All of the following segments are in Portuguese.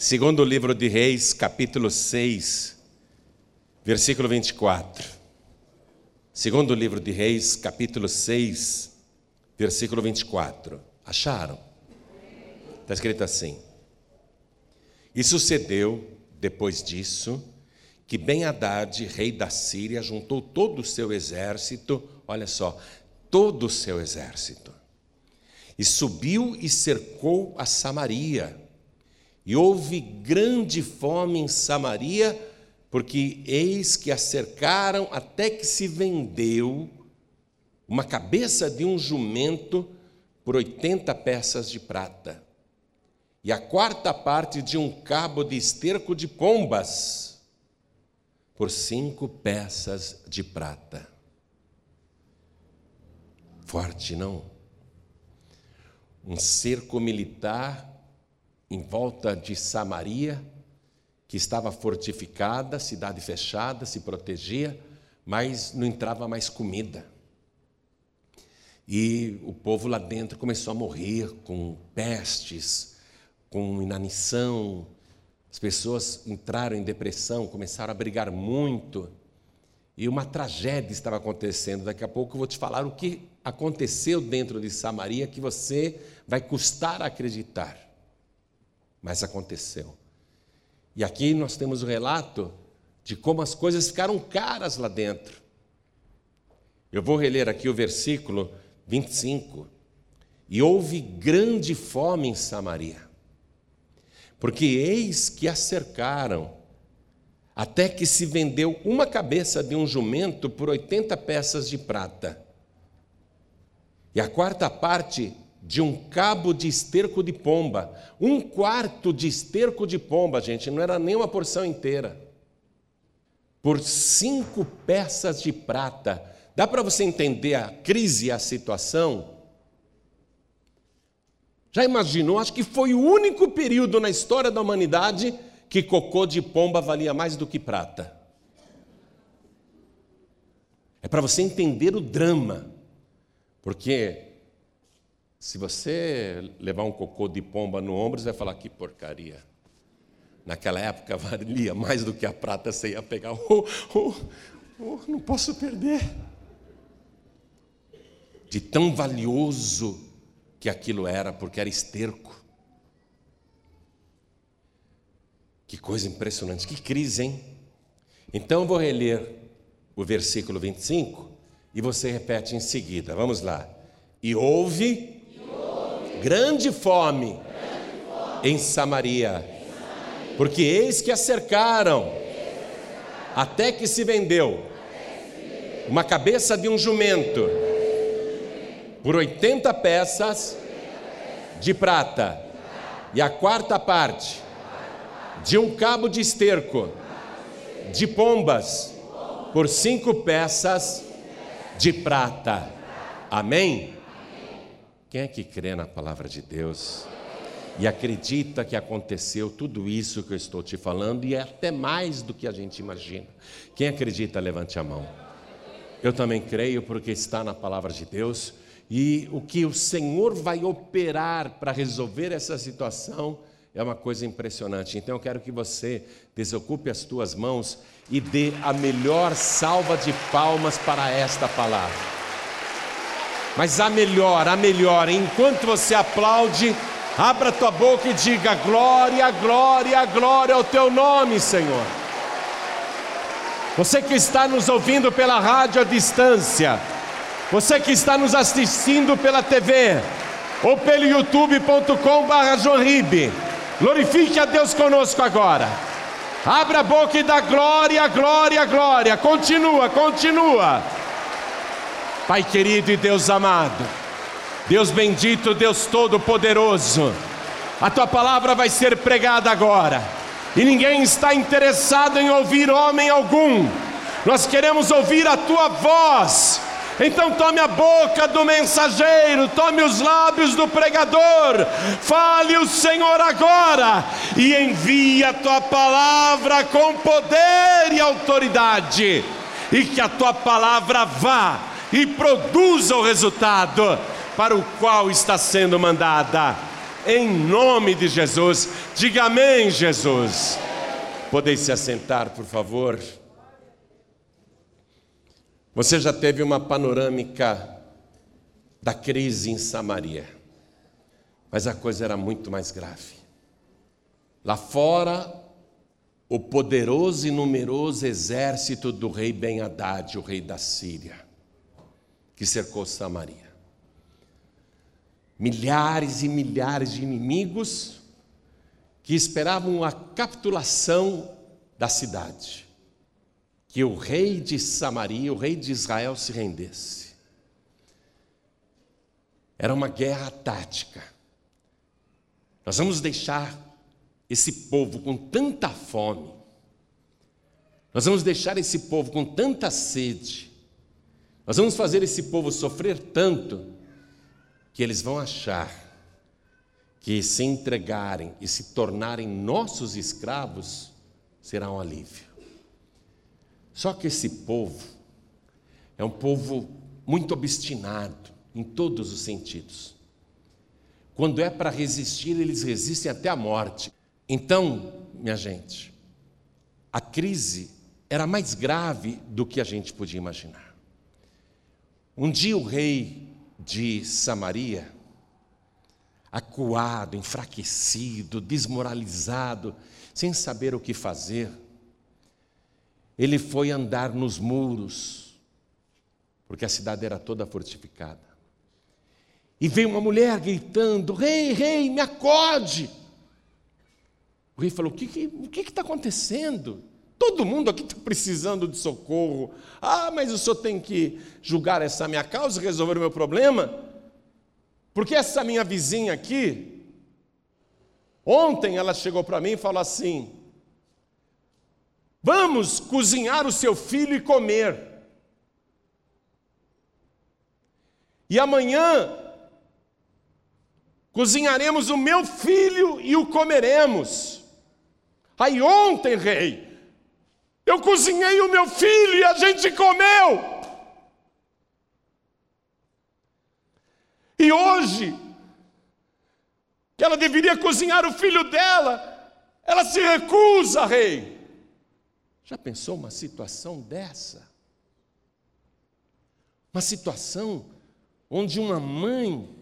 Segundo livro de Reis, capítulo 6, versículo 24. Segundo livro de Reis, capítulo 6, versículo 24. Acharam? Está escrito assim: E sucedeu, depois disso, que Ben-Hadad, rei da Síria, juntou todo o seu exército, olha só, todo o seu exército, e subiu e cercou a Samaria e houve grande fome em Samaria, porque eis que a cercaram até que se vendeu uma cabeça de um jumento por 80 peças de prata, e a quarta parte de um cabo de esterco de pombas por cinco peças de prata. Forte, não? Um cerco militar em volta de Samaria, que estava fortificada, cidade fechada, se protegia, mas não entrava mais comida. E o povo lá dentro começou a morrer com pestes, com inanição. As pessoas entraram em depressão, começaram a brigar muito. E uma tragédia estava acontecendo. Daqui a pouco eu vou te falar o que aconteceu dentro de Samaria que você vai custar a acreditar mas aconteceu. E aqui nós temos o relato de como as coisas ficaram caras lá dentro. Eu vou reler aqui o versículo 25. E houve grande fome em Samaria, porque eis que a cercaram, até que se vendeu uma cabeça de um jumento por 80 peças de prata. E a quarta parte de um cabo de esterco de pomba. Um quarto de esterco de pomba, gente, não era nem uma porção inteira. Por cinco peças de prata. Dá para você entender a crise a situação? Já imaginou? Acho que foi o único período na história da humanidade que cocô de pomba valia mais do que prata. É para você entender o drama, porque se você levar um cocô de pomba no ombro, você vai falar que porcaria. Naquela época valia mais do que a prata, você ia pegar. Oh, oh, oh, não posso perder. De tão valioso que aquilo era, porque era esterco. Que coisa impressionante, que crise, hein? Então eu vou reler o versículo 25 e você repete em seguida. Vamos lá. E houve grande fome em Samaria, porque eis que a cercaram, até que se vendeu uma cabeça de um jumento por 80 peças de prata, e a quarta parte de um cabo de esterco de pombas por cinco peças de prata. Amém? Quem é que crê na palavra de Deus e acredita que aconteceu tudo isso que eu estou te falando e é até mais do que a gente imagina? Quem acredita, levante a mão. Eu também creio porque está na palavra de Deus e o que o Senhor vai operar para resolver essa situação é uma coisa impressionante. Então eu quero que você desocupe as tuas mãos e dê a melhor salva de palmas para esta palavra. Mas a melhor, a melhor, enquanto você aplaude, abra tua boca e diga: glória, glória, glória ao teu nome, Senhor. Você que está nos ouvindo pela rádio à distância, você que está nos assistindo pela TV ou pelo youtube.com/barra glorifique a Deus conosco agora. Abra a boca e dá glória, glória, glória. Continua, continua. Pai querido e Deus amado, Deus bendito, Deus todo-poderoso, a tua palavra vai ser pregada agora, e ninguém está interessado em ouvir homem algum, nós queremos ouvir a tua voz. Então tome a boca do mensageiro, tome os lábios do pregador, fale o Senhor agora e envie a tua palavra com poder e autoridade, e que a tua palavra vá e produza o resultado para o qual está sendo mandada. em nome de Jesus. Diga amém, Jesus. Podem se assentar, por favor. Você já teve uma panorâmica da crise em Samaria, mas a coisa era muito mais grave. Lá fora, o poderoso e numeroso exército do rei Ben-Hadad, o rei da Síria, que cercou Samaria. Milhares e milhares de inimigos que esperavam a capitulação da cidade, que o rei de Samaria, o rei de Israel se rendesse. Era uma guerra tática. Nós vamos deixar esse povo com tanta fome, nós vamos deixar esse povo com tanta sede, nós vamos fazer esse povo sofrer tanto, que eles vão achar que se entregarem e se tornarem nossos escravos será um alívio. Só que esse povo é um povo muito obstinado em todos os sentidos. Quando é para resistir, eles resistem até a morte. Então, minha gente, a crise era mais grave do que a gente podia imaginar. Um dia o rei de Samaria acuado, enfraquecido, desmoralizado, sem saber o que fazer, ele foi andar nos muros, porque a cidade era toda fortificada. E veio uma mulher gritando: Rei, rei, me acorde! O rei falou: O que está acontecendo? Todo mundo aqui está precisando de socorro. Ah, mas o senhor tem que julgar essa minha causa e resolver o meu problema? Porque essa minha vizinha aqui, ontem ela chegou para mim e falou assim: Vamos cozinhar o seu filho e comer. E amanhã cozinharemos o meu filho e o comeremos. Aí ontem, rei, eu cozinhei o meu filho e a gente comeu. E hoje, que ela deveria cozinhar o filho dela, ela se recusa, rei. Já pensou uma situação dessa? Uma situação onde uma mãe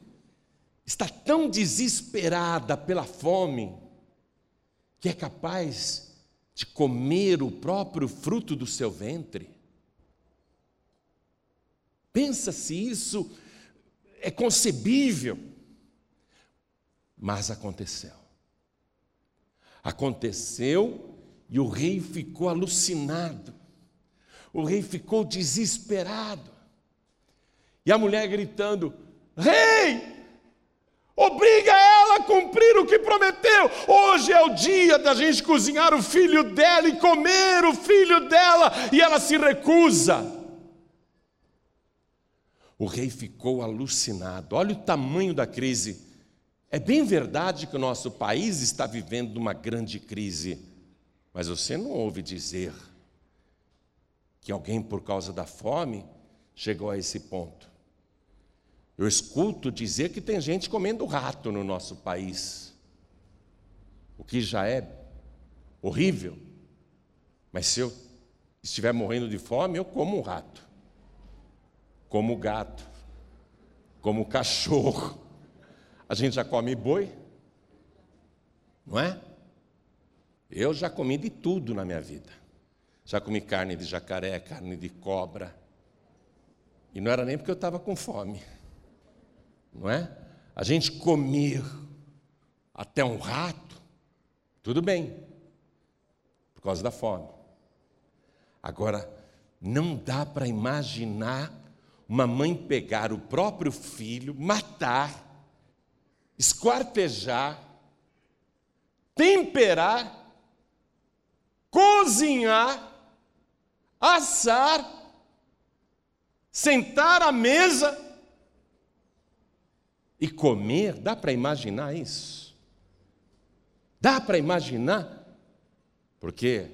está tão desesperada pela fome que é capaz de comer o próprio fruto do seu ventre. Pensa se isso é concebível. Mas aconteceu. Aconteceu e o rei ficou alucinado. O rei ficou desesperado. E a mulher gritando: Rei, obriga ela a cumprir o que prometeu. Hoje é o dia da gente cozinhar o filho dela e comer o filho dela, e ela se recusa. O rei ficou alucinado. Olha o tamanho da crise. É bem verdade que o nosso país está vivendo uma grande crise, mas você não ouve dizer que alguém, por causa da fome, chegou a esse ponto. Eu escuto dizer que tem gente comendo rato no nosso país, o que já é horrível, mas se eu estiver morrendo de fome, eu como um rato como gato, como cachorro. A gente já come boi, não é? Eu já comi de tudo na minha vida. Já comi carne de jacaré, carne de cobra. E não era nem porque eu estava com fome, não é? A gente comer até um rato, tudo bem, por causa da fome. Agora, não dá para imaginar uma mãe pegar o próprio filho, matar, esquartejar, temperar, cozinhar, assar, sentar à mesa e comer. Dá para imaginar isso? Dá para imaginar? Porque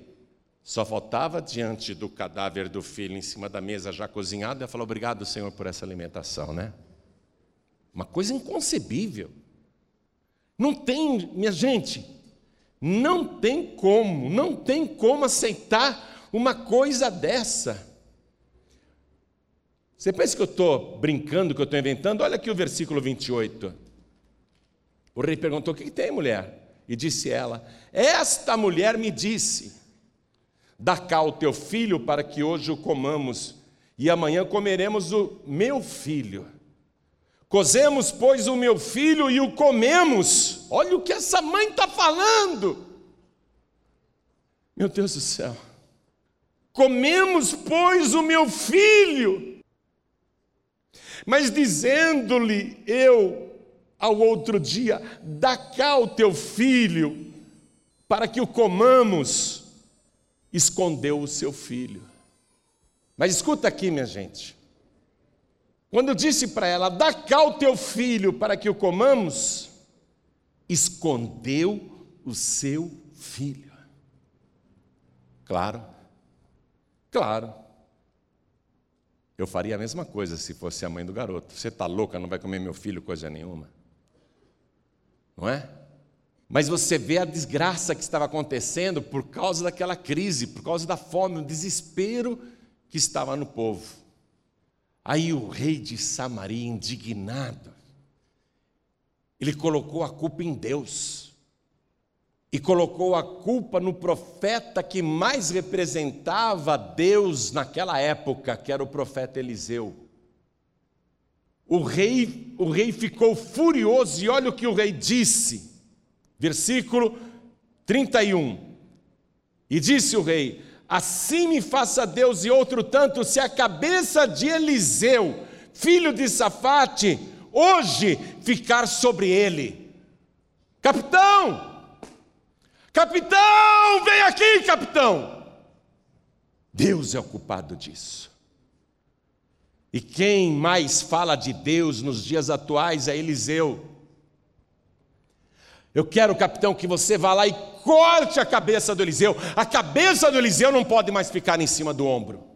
só faltava diante do cadáver do filho em cima da mesa já cozinhado, ela falou: Obrigado, Senhor, por essa alimentação, né? Uma coisa inconcebível. Não tem, minha gente, não tem como, não tem como aceitar uma coisa dessa. Você pensa que eu estou brincando, que eu estou inventando? Olha aqui o versículo 28. O rei perguntou: O que, que tem, mulher? E disse ela: Esta mulher me disse: Dá cá o teu filho para que hoje o comamos, e amanhã comeremos o meu filho. Cozemos, pois, o meu filho e o comemos. Olha o que essa mãe está falando. Meu Deus do céu. Comemos, pois, o meu filho. Mas dizendo-lhe eu ao outro dia: dá cá o teu filho, para que o comamos, escondeu o seu filho. Mas escuta aqui, minha gente. Quando eu disse para ela: dá cá o teu filho, para que o comamos, escondeu o seu filho. Claro, claro. Eu faria a mesma coisa se fosse a mãe do garoto. Você está louca, não vai comer meu filho, coisa nenhuma. Não é? Mas você vê a desgraça que estava acontecendo por causa daquela crise, por causa da fome, o desespero que estava no povo. Aí o rei de Samaria, indignado, ele colocou a culpa em Deus e colocou a culpa no profeta que mais representava Deus naquela época, que era o profeta Eliseu. O rei, o rei ficou furioso e olha o que o rei disse. Versículo 31. E disse o rei: Assim me faça Deus e outro tanto, se a cabeça de Eliseu, filho de Safate, hoje ficar sobre ele. Capitão, Capitão, vem aqui, capitão. Deus é o culpado disso. E quem mais fala de Deus nos dias atuais é Eliseu. Eu quero, capitão, que você vá lá e corte a cabeça do Eliseu. A cabeça do Eliseu não pode mais ficar em cima do ombro.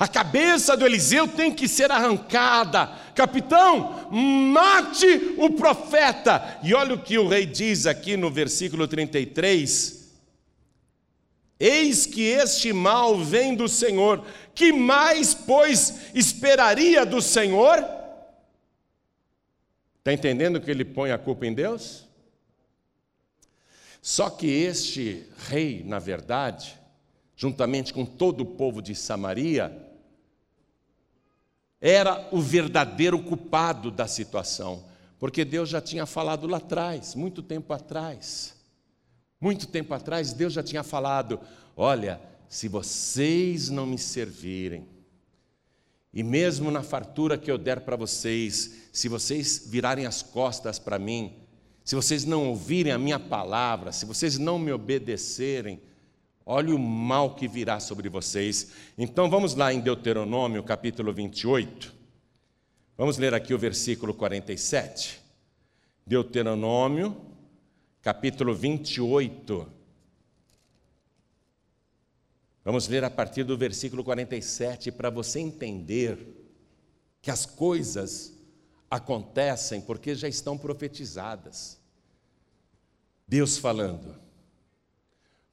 A cabeça do Eliseu tem que ser arrancada. Capitão, mate o profeta. E olha o que o rei diz aqui no versículo 33. Eis que este mal vem do Senhor. Que mais, pois, esperaria do Senhor? Está entendendo que ele põe a culpa em Deus? Só que este rei, na verdade, juntamente com todo o povo de Samaria, era o verdadeiro culpado da situação, porque Deus já tinha falado lá atrás, muito tempo atrás. Muito tempo atrás, Deus já tinha falado: olha, se vocês não me servirem, e mesmo na fartura que eu der para vocês, se vocês virarem as costas para mim, se vocês não ouvirem a minha palavra, se vocês não me obedecerem, Olha o mal que virá sobre vocês. Então vamos lá em Deuteronômio, capítulo 28. Vamos ler aqui o versículo 47. Deuteronômio, capítulo 28. Vamos ler a partir do versículo 47 para você entender que as coisas acontecem porque já estão profetizadas. Deus falando.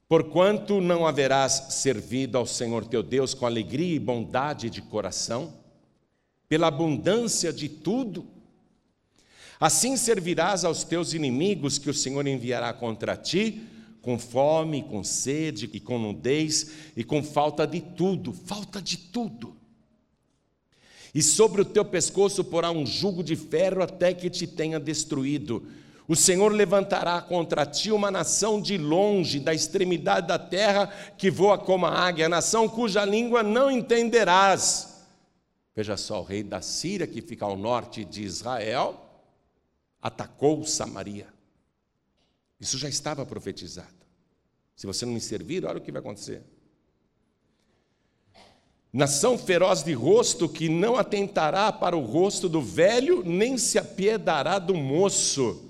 Porquanto não haverás servido ao Senhor teu Deus com alegria e bondade de coração, pela abundância de tudo, assim servirás aos teus inimigos que o Senhor enviará contra ti, com fome, com sede e com nudez e com falta de tudo, falta de tudo. E sobre o teu pescoço porá um jugo de ferro até que te tenha destruído o Senhor levantará contra ti uma nação de longe, da extremidade da terra, que voa como a águia, nação cuja língua não entenderás. Veja só, o rei da Síria, que fica ao norte de Israel, atacou Samaria. Isso já estava profetizado. Se você não me servir, olha o que vai acontecer. Nação feroz de rosto que não atentará para o rosto do velho, nem se apiedará do moço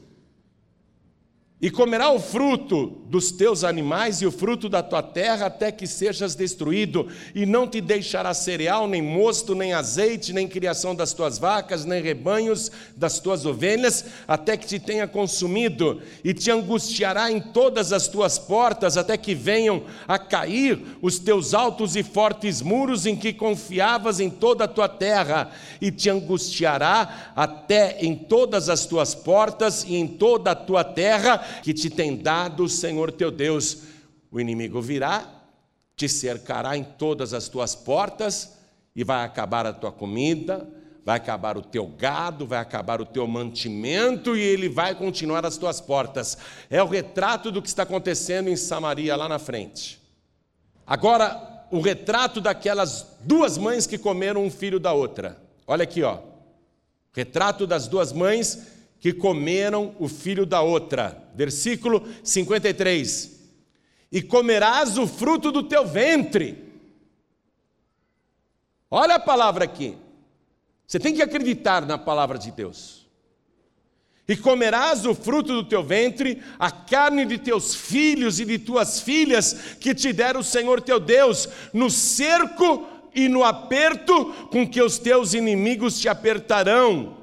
e comerá o fruto dos teus animais e o fruto da tua terra, até que sejas destruído, e não te deixará cereal, nem mosto, nem azeite, nem criação das tuas vacas, nem rebanhos das tuas ovelhas, até que te tenha consumido, e te angustiará em todas as tuas portas, até que venham a cair os teus altos e fortes muros em que confiavas em toda a tua terra, e te angustiará até em todas as tuas portas e em toda a tua terra, que te tem dado o Senhor teu Deus. O inimigo virá, te cercará em todas as tuas portas e vai acabar a tua comida, vai acabar o teu gado, vai acabar o teu mantimento e ele vai continuar às tuas portas. É o retrato do que está acontecendo em Samaria lá na frente. Agora, o retrato daquelas duas mães que comeram um filho da outra. Olha aqui, ó. Retrato das duas mães que comeram o filho da outra. Versículo 53. E comerás o fruto do teu ventre. Olha a palavra aqui. Você tem que acreditar na palavra de Deus. E comerás o fruto do teu ventre, a carne de teus filhos e de tuas filhas, que te der o Senhor teu Deus, no cerco e no aperto com que os teus inimigos te apertarão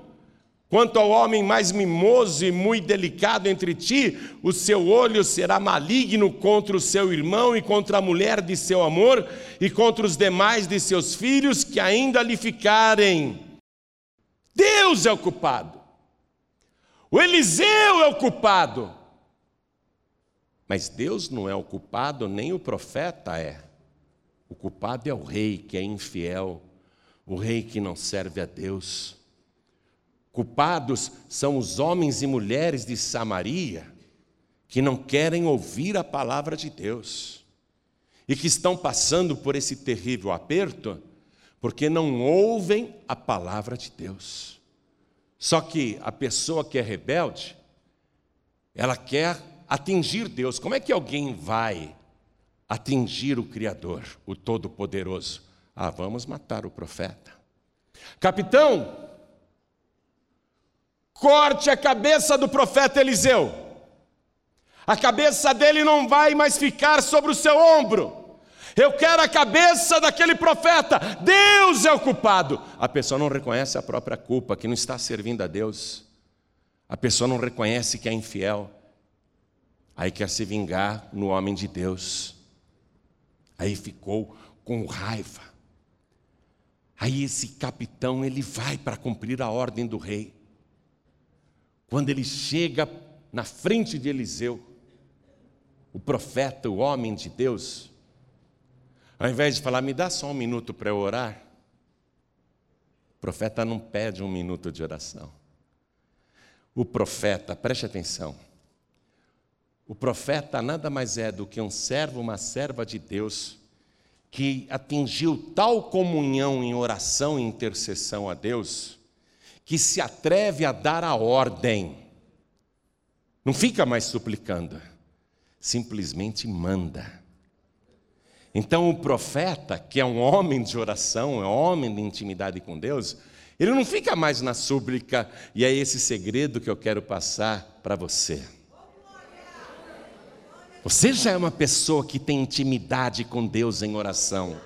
Quanto ao homem mais mimoso e muito delicado entre ti, o seu olho será maligno contra o seu irmão e contra a mulher de seu amor e contra os demais de seus filhos que ainda lhe ficarem. Deus é o culpado. O Eliseu é o culpado. Mas Deus não é o culpado, nem o profeta é. O culpado é o rei que é infiel, o rei que não serve a Deus. Culpados são os homens e mulheres de Samaria que não querem ouvir a palavra de Deus e que estão passando por esse terrível aperto porque não ouvem a palavra de Deus. Só que a pessoa que é rebelde, ela quer atingir Deus. Como é que alguém vai atingir o Criador, o Todo-Poderoso? Ah, vamos matar o profeta. Capitão, corte a cabeça do profeta Eliseu. A cabeça dele não vai mais ficar sobre o seu ombro. Eu quero a cabeça daquele profeta. Deus é o culpado. A pessoa não reconhece a própria culpa, que não está servindo a Deus. A pessoa não reconhece que é infiel. Aí quer se vingar no homem de Deus. Aí ficou com raiva. Aí esse capitão ele vai para cumprir a ordem do rei. Quando ele chega na frente de Eliseu, o profeta, o homem de Deus, ao invés de falar, me dá só um minuto para eu orar, o profeta não pede um minuto de oração. O profeta, preste atenção, o profeta nada mais é do que um servo, uma serva de Deus, que atingiu tal comunhão em oração e intercessão a Deus, que se atreve a dar a ordem. Não fica mais suplicando, simplesmente manda. Então o profeta, que é um homem de oração, é um homem de intimidade com Deus, ele não fica mais na súplica, e é esse segredo que eu quero passar para você. Você já é uma pessoa que tem intimidade com Deus em oração.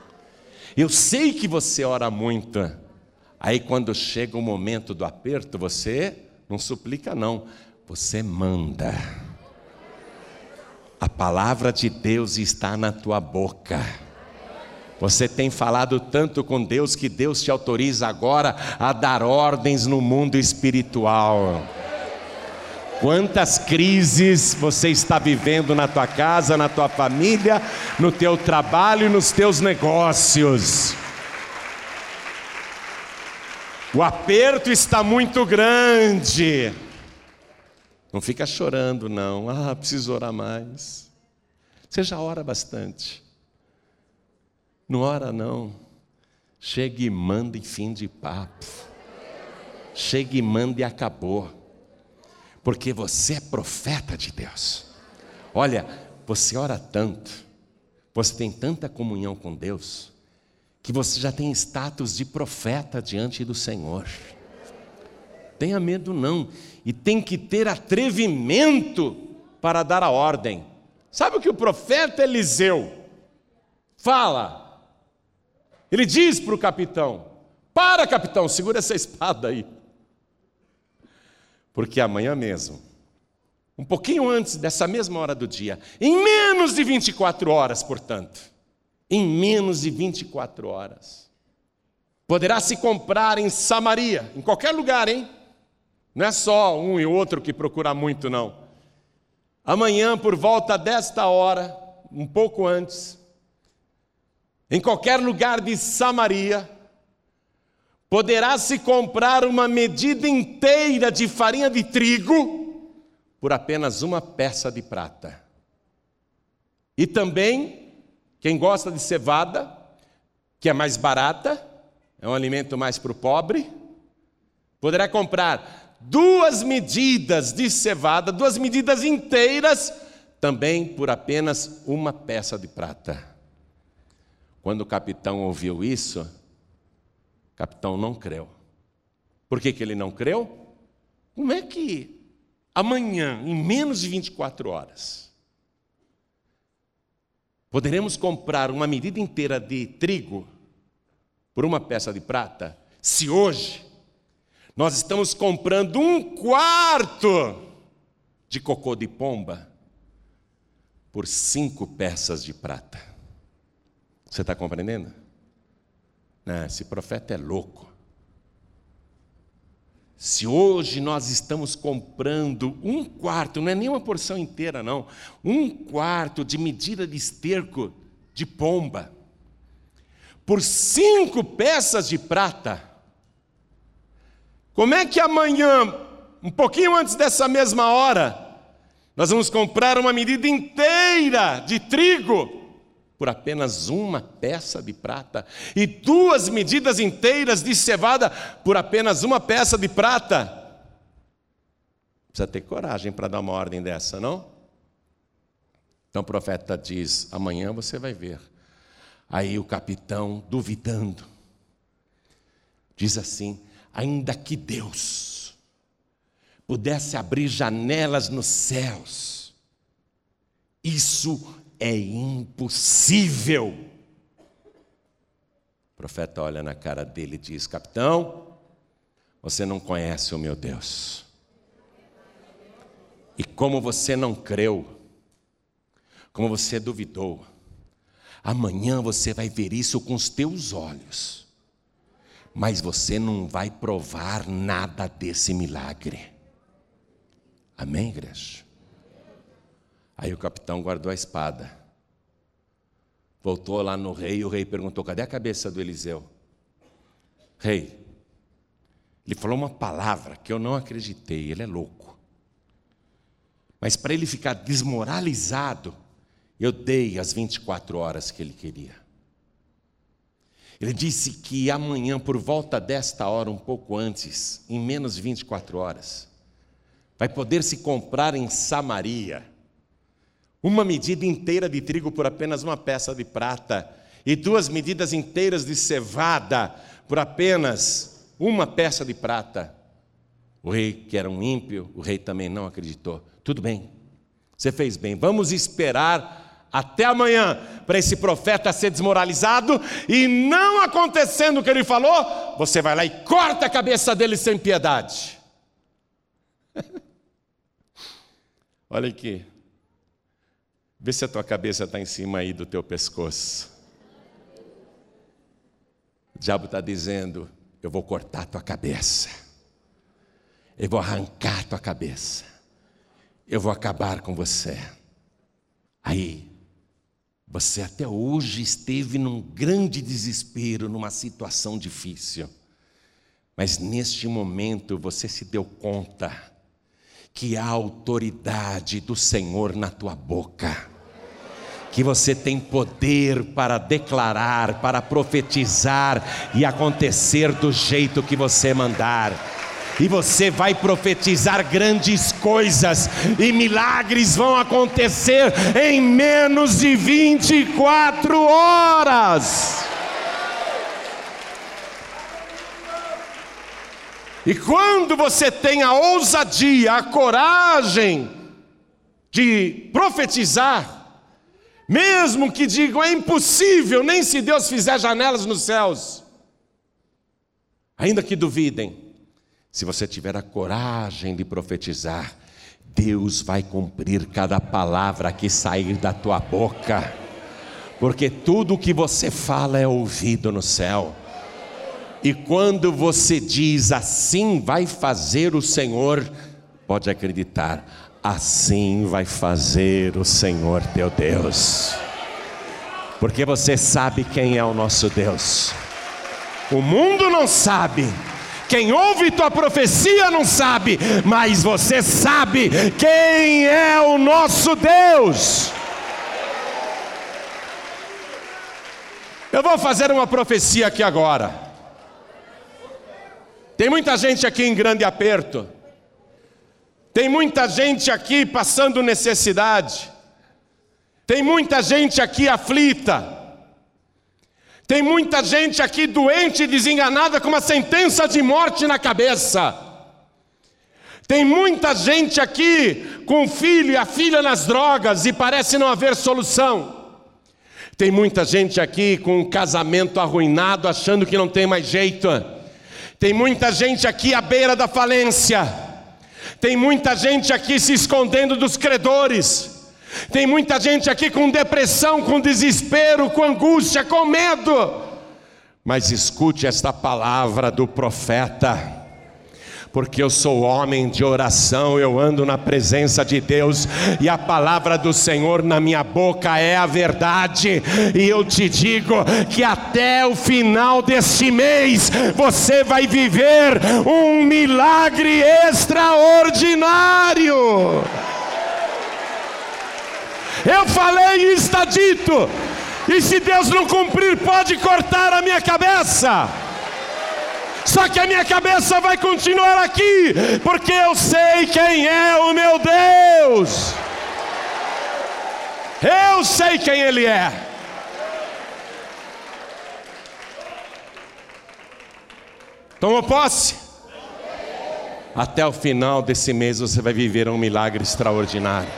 Eu sei que você ora muito. Aí quando chega o momento do aperto, você não suplica, não, você manda. A palavra de Deus está na tua boca. Você tem falado tanto com Deus que Deus te autoriza agora a dar ordens no mundo espiritual. Quantas crises você está vivendo na tua casa, na tua família, no teu trabalho e nos teus negócios. O aperto está muito grande. Não fica chorando, não. Ah, preciso orar mais. Você já ora bastante. Não ora, não. Chega e manda em fim de papo. Chega e manda e acabou. Porque você é profeta de Deus. Olha, você ora tanto, você tem tanta comunhão com Deus, que você já tem status de profeta diante do Senhor. Tenha medo não, e tem que ter atrevimento para dar a ordem. Sabe o que o profeta Eliseu fala? Ele diz para o capitão: Para, capitão, segura essa espada aí. Porque amanhã mesmo, um pouquinho antes dessa mesma hora do dia, em menos de 24 horas, portanto, em menos de 24 horas, poderá se comprar em Samaria, em qualquer lugar, hein? Não é só um e outro que procura muito, não. Amanhã, por volta desta hora, um pouco antes, em qualquer lugar de Samaria, poderá se comprar uma medida inteira de farinha de trigo por apenas uma peça de prata. E também, quem gosta de cevada, que é mais barata, é um alimento mais para o pobre, poderá comprar duas medidas de cevada, duas medidas inteiras, também por apenas uma peça de prata. Quando o capitão ouviu isso, o capitão não creu. Por que, que ele não creu? Como é que amanhã, em menos de 24 horas, poderemos comprar uma medida inteira de trigo por uma peça de prata, se hoje nós estamos comprando um quarto de cocô de pomba por cinco peças de prata. Você está compreendendo? Não, esse profeta é louco. Se hoje nós estamos comprando um quarto, não é nem uma porção inteira, não, um quarto de medida de esterco de pomba, por cinco peças de prata, como é que amanhã, um pouquinho antes dessa mesma hora, nós vamos comprar uma medida inteira de trigo por apenas uma peça de prata e duas medidas inteiras de cevada por apenas uma peça de prata? Precisa ter coragem para dar uma ordem dessa, não? Então o profeta diz: amanhã você vai ver. Aí o capitão, duvidando, diz assim: ainda que Deus pudesse abrir janelas nos céus, isso é impossível. O profeta olha na cara dele e diz: Capitão, você não conhece o meu Deus. E como você não creu, como você duvidou, amanhã você vai ver isso com os teus olhos mas você não vai provar nada desse milagre. Amém, igreja? Aí o capitão guardou a espada. Voltou lá no rei e o rei perguntou: cadê a cabeça do Eliseu? Rei, ele falou uma palavra que eu não acreditei, ele é louco. Mas para ele ficar desmoralizado, eu dei as 24 horas que ele queria. Ele disse que amanhã, por volta desta hora, um pouco antes, em menos de 24 horas, vai poder se comprar em Samaria uma medida inteira de trigo por apenas uma peça de prata e duas medidas inteiras de cevada por apenas uma peça de prata. O rei, que era um ímpio, o rei também não acreditou. Tudo bem, você fez bem, vamos esperar até amanhã para esse profeta ser desmoralizado e não acontecendo o que ele falou, você vai lá e corta a cabeça dele sem piedade. Olha aqui. Vê se a tua cabeça está em cima aí do teu pescoço. O diabo está dizendo: Eu vou cortar a tua cabeça. Eu vou arrancar a tua cabeça. Eu vou acabar com você. Aí você até hoje esteve num grande desespero, numa situação difícil. Mas neste momento você se deu conta que há autoridade do Senhor na tua boca. Que você tem poder para declarar, para profetizar e acontecer do jeito que você mandar e você vai profetizar grandes coisas, e milagres vão acontecer em menos de 24 horas. E quando você tem a ousadia, a coragem de profetizar, Mesmo que digam é impossível, nem se Deus fizer janelas nos céus. Ainda que duvidem, se você tiver a coragem de profetizar, Deus vai cumprir cada palavra que sair da tua boca, porque tudo o que você fala é ouvido no céu. E quando você diz assim vai fazer o Senhor, pode acreditar, assim vai fazer o Senhor teu Deus. Porque você sabe quem é o nosso Deus. O mundo não sabe. Quem ouve tua profecia não sabe, mas você sabe quem é o nosso Deus. Eu vou fazer uma profecia aqui agora. Tem muita gente aqui em grande aperto. Tem muita gente aqui passando necessidade. Tem muita gente aqui aflita. Tem muita gente aqui doente e desenganada com uma sentença de morte na cabeça. Tem muita gente aqui com o filho e a filha nas drogas e parece não haver solução. Tem muita gente aqui com um casamento arruinado, achando que não tem mais jeito. Tem muita gente aqui à beira da falência. Tem muita gente aqui se escondendo dos credores. Tem muita gente aqui com depressão, com desespero, com angústia, com medo. Mas escute esta palavra do profeta porque eu sou homem de oração, eu ando na presença de Deus e a palavra do Senhor na minha boca é a verdade. E eu te digo que até o final deste mês você vai viver um milagre extraordinário. Eu falei e está dito. E se Deus não cumprir, pode cortar a minha cabeça. Só que a minha cabeça vai continuar aqui, porque eu sei quem é o meu Deus. Eu sei quem Ele é. Tomou posse? Até o final desse mês você vai viver um milagre extraordinário.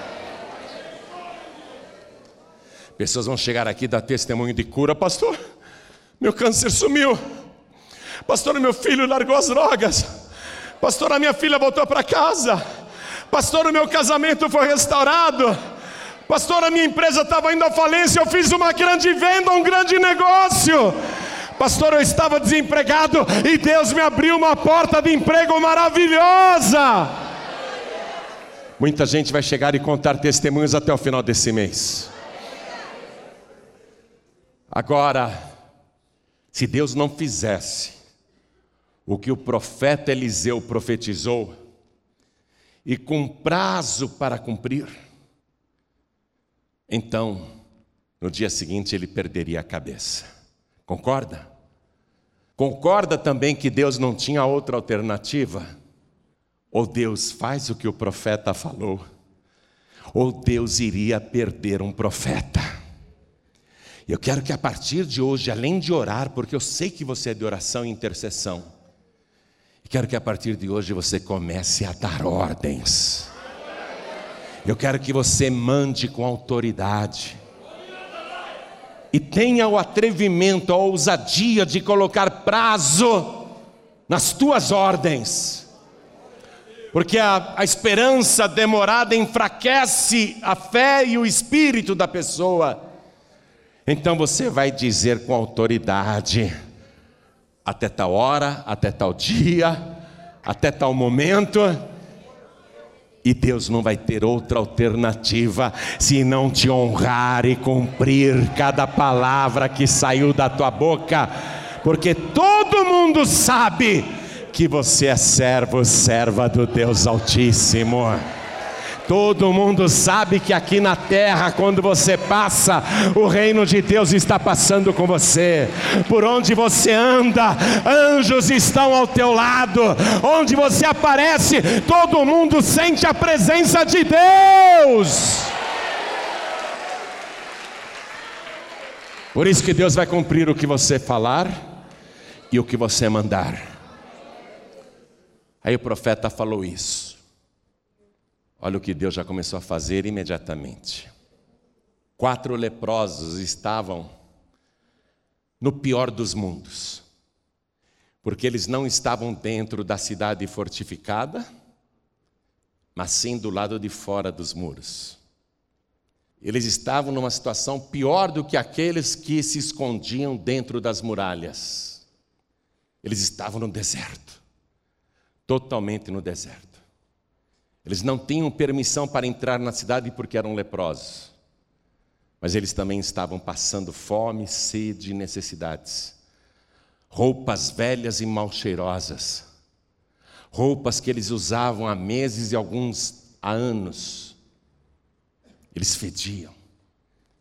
Pessoas vão chegar aqui e dar testemunho de cura, pastor. Meu câncer sumiu. Pastor, meu filho largou as drogas. Pastor, a minha filha voltou para casa. Pastor, o meu casamento foi restaurado. Pastor, a minha empresa estava indo à falência. Eu fiz uma grande venda, um grande negócio. Pastor, eu estava desempregado e Deus me abriu uma porta de emprego maravilhosa. Muita gente vai chegar e contar testemunhos até o final desse mês. Agora, se Deus não fizesse, o que o profeta Eliseu profetizou, e com prazo para cumprir, então, no dia seguinte, ele perderia a cabeça. Concorda? Concorda também que Deus não tinha outra alternativa? Ou Deus faz o que o profeta falou, ou Deus iria perder um profeta. Eu quero que a partir de hoje, além de orar, porque eu sei que você é de oração e intercessão, Quero que a partir de hoje você comece a dar ordens. Eu quero que você mande com autoridade. E tenha o atrevimento, a ousadia de colocar prazo nas tuas ordens. Porque a, a esperança demorada enfraquece a fé e o espírito da pessoa. Então você vai dizer com autoridade: até tal hora, até tal dia, até tal momento. E Deus não vai ter outra alternativa se não te honrar e cumprir cada palavra que saiu da tua boca, porque todo mundo sabe que você é servo, serva do Deus Altíssimo. Todo mundo sabe que aqui na terra, quando você passa, o reino de Deus está passando com você. Por onde você anda, anjos estão ao teu lado. Onde você aparece, todo mundo sente a presença de Deus. Por isso que Deus vai cumprir o que você falar e o que você mandar. Aí o profeta falou isso. Olha o que Deus já começou a fazer imediatamente. quatro leprosos estavam no pior dos mundos, porque eles não estavam dentro da cidade fortificada, mas sim do lado de fora dos muros. Eles estavam numa situação pior do que aqueles que se escondiam dentro das muralhas. Eles estavam no deserto, totalmente no deserto. Eles não tinham permissão para entrar na cidade porque eram leprosos mas eles também estavam passando fome, sede e necessidades. Roupas velhas e mal cheirosas, roupas que eles usavam há meses e alguns há anos. Eles fediam.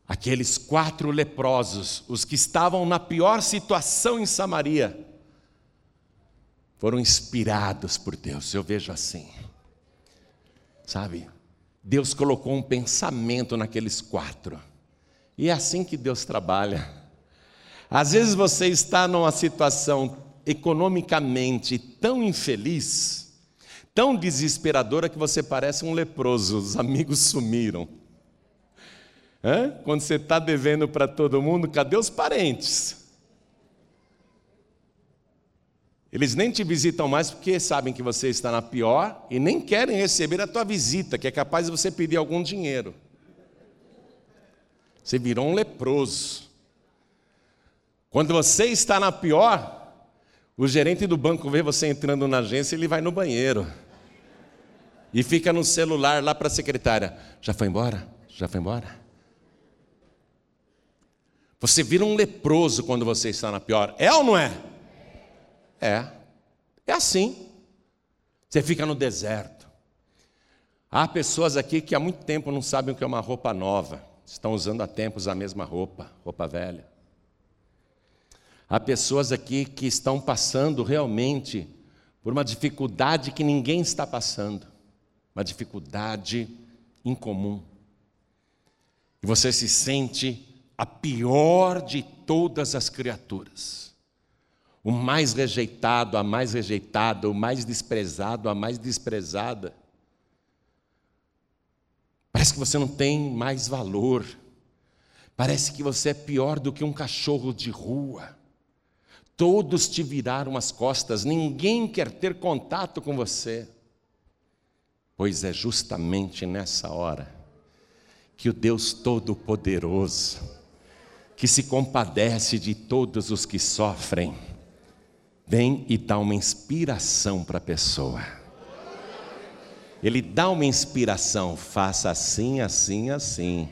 Aqueles quatro leprosos, os que estavam na pior situação em Samaria, foram inspirados por Deus, eu vejo assim. Sabe, Deus colocou um pensamento naqueles quatro e é assim que Deus trabalha. Às vezes você está numa situação economicamente tão infeliz, tão desesperadora que você parece um leproso, os amigos sumiram. Hã? Quando você está devendo para todo mundo, cadê os parentes? Eles nem te visitam mais porque sabem que você está na pior e nem querem receber a tua visita, que é capaz de você pedir algum dinheiro. Você virou um leproso. Quando você está na pior, o gerente do banco vê você entrando na agência e ele vai no banheiro. E fica no celular lá para a secretária. Já foi embora? Já foi embora? Você vira um leproso quando você está na pior. É ou não é? É. É assim. Você fica no deserto. Há pessoas aqui que há muito tempo não sabem o que é uma roupa nova estão usando há tempos a mesma roupa, roupa velha. Há pessoas aqui que estão passando realmente por uma dificuldade que ninguém está passando, uma dificuldade incomum. E você se sente a pior de todas as criaturas. O mais rejeitado, a mais rejeitada, o mais desprezado, a mais desprezada. Parece que você não tem mais valor. Parece que você é pior do que um cachorro de rua. Todos te viraram as costas, ninguém quer ter contato com você. Pois é justamente nessa hora que o Deus Todo-Poderoso, que se compadece de todos os que sofrem, vem e dá uma inspiração para a pessoa. Ele dá uma inspiração, faça assim, assim, assim.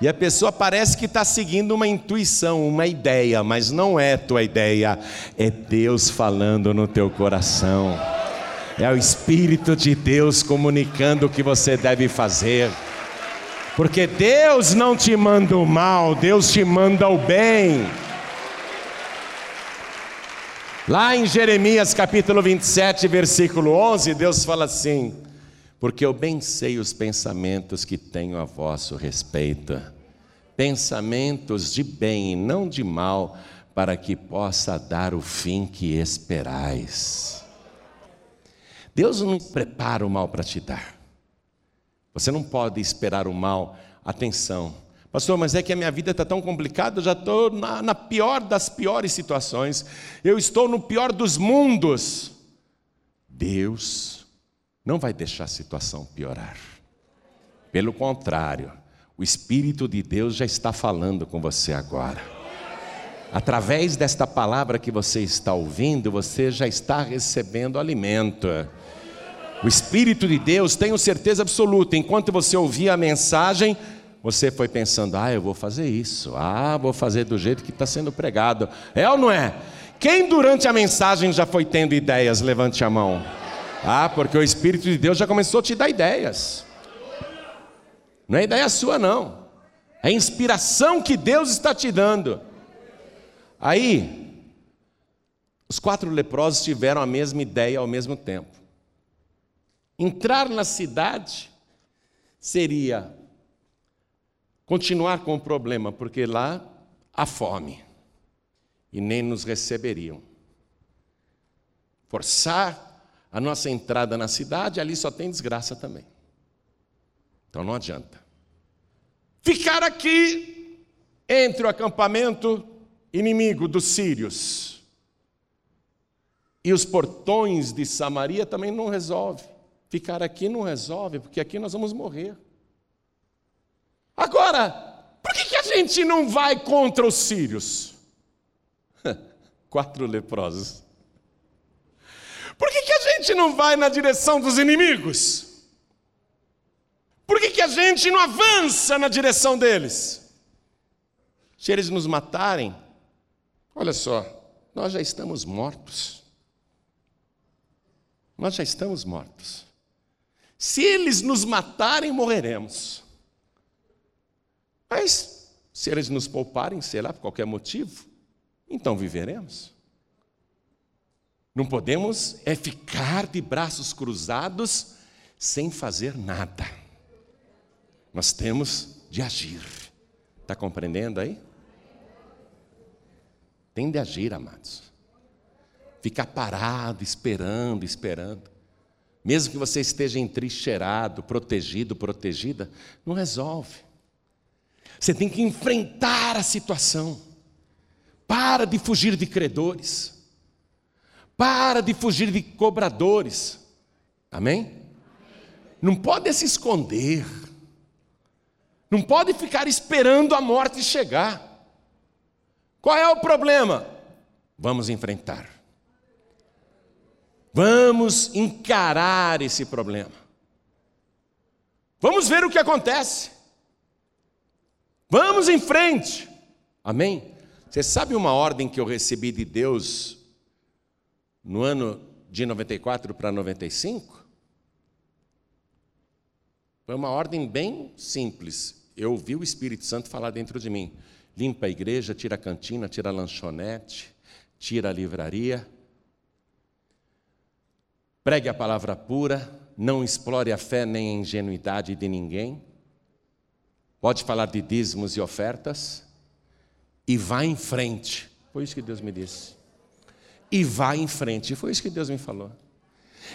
E a pessoa parece que está seguindo uma intuição, uma ideia, mas não é tua ideia, é Deus falando no teu coração. É o Espírito de Deus comunicando o que você deve fazer. Porque Deus não te manda o mal, Deus te manda o bem. Lá em Jeremias capítulo 27, versículo 11, Deus fala assim: porque eu bem sei os pensamentos que tenho a vosso respeito, pensamentos de bem e não de mal, para que possa dar o fim que esperais. Deus não prepara o mal para te dar. Você não pode esperar o mal. Atenção, pastor, mas é que a minha vida está tão complicada, eu já estou na, na pior das piores situações, eu estou no pior dos mundos. Deus não vai deixar a situação piorar. Pelo contrário, o Espírito de Deus já está falando com você agora. Através desta palavra que você está ouvindo, você já está recebendo alimento. O Espírito de Deus, tenho certeza absoluta, enquanto você ouvia a mensagem, você foi pensando: ah, eu vou fazer isso, ah, vou fazer do jeito que está sendo pregado. É ou não é? Quem durante a mensagem já foi tendo ideias? Levante a mão. Ah, porque o Espírito de Deus já começou a te dar ideias. Não é ideia sua, não. É inspiração que Deus está te dando. Aí, os quatro leprosos tiveram a mesma ideia ao mesmo tempo. Entrar na cidade seria continuar com o problema, porque lá há fome e nem nos receberiam. Forçar a nossa entrada na cidade, ali só tem desgraça também. Então não adianta. ficar aqui entre o acampamento inimigo dos sírios e os portões de Samaria também não resolve. Ficar aqui não resolve, porque aqui nós vamos morrer. Agora, por que, que a gente não vai contra os sírios? Quatro leprosos. Por que, que a gente não vai na direção dos inimigos? Por que, que a gente não avança na direção deles? Se eles nos matarem, olha só, nós já estamos mortos. Nós já estamos mortos. Se eles nos matarem, morreremos. Mas, se eles nos pouparem, sei lá, por qualquer motivo, então viveremos. Não podemos é ficar de braços cruzados sem fazer nada. Nós temos de agir. Está compreendendo aí? Tem de agir, amados. Ficar parado, esperando, esperando. Mesmo que você esteja entrincheirado, protegido, protegida, não resolve. Você tem que enfrentar a situação. Para de fugir de credores. Para de fugir de cobradores. Amém? Não pode se esconder. Não pode ficar esperando a morte chegar. Qual é o problema? Vamos enfrentar. Vamos encarar esse problema. Vamos ver o que acontece. Vamos em frente. Amém? Você sabe uma ordem que eu recebi de Deus no ano de 94 para 95? Foi uma ordem bem simples. Eu ouvi o Espírito Santo falar dentro de mim: limpa a igreja, tira a cantina, tira a lanchonete, tira a livraria. Pregue a palavra pura, não explore a fé nem a ingenuidade de ninguém. Pode falar de dízimos e ofertas e vá em frente. Foi isso que Deus me disse e vá em frente. Foi isso que Deus me falou.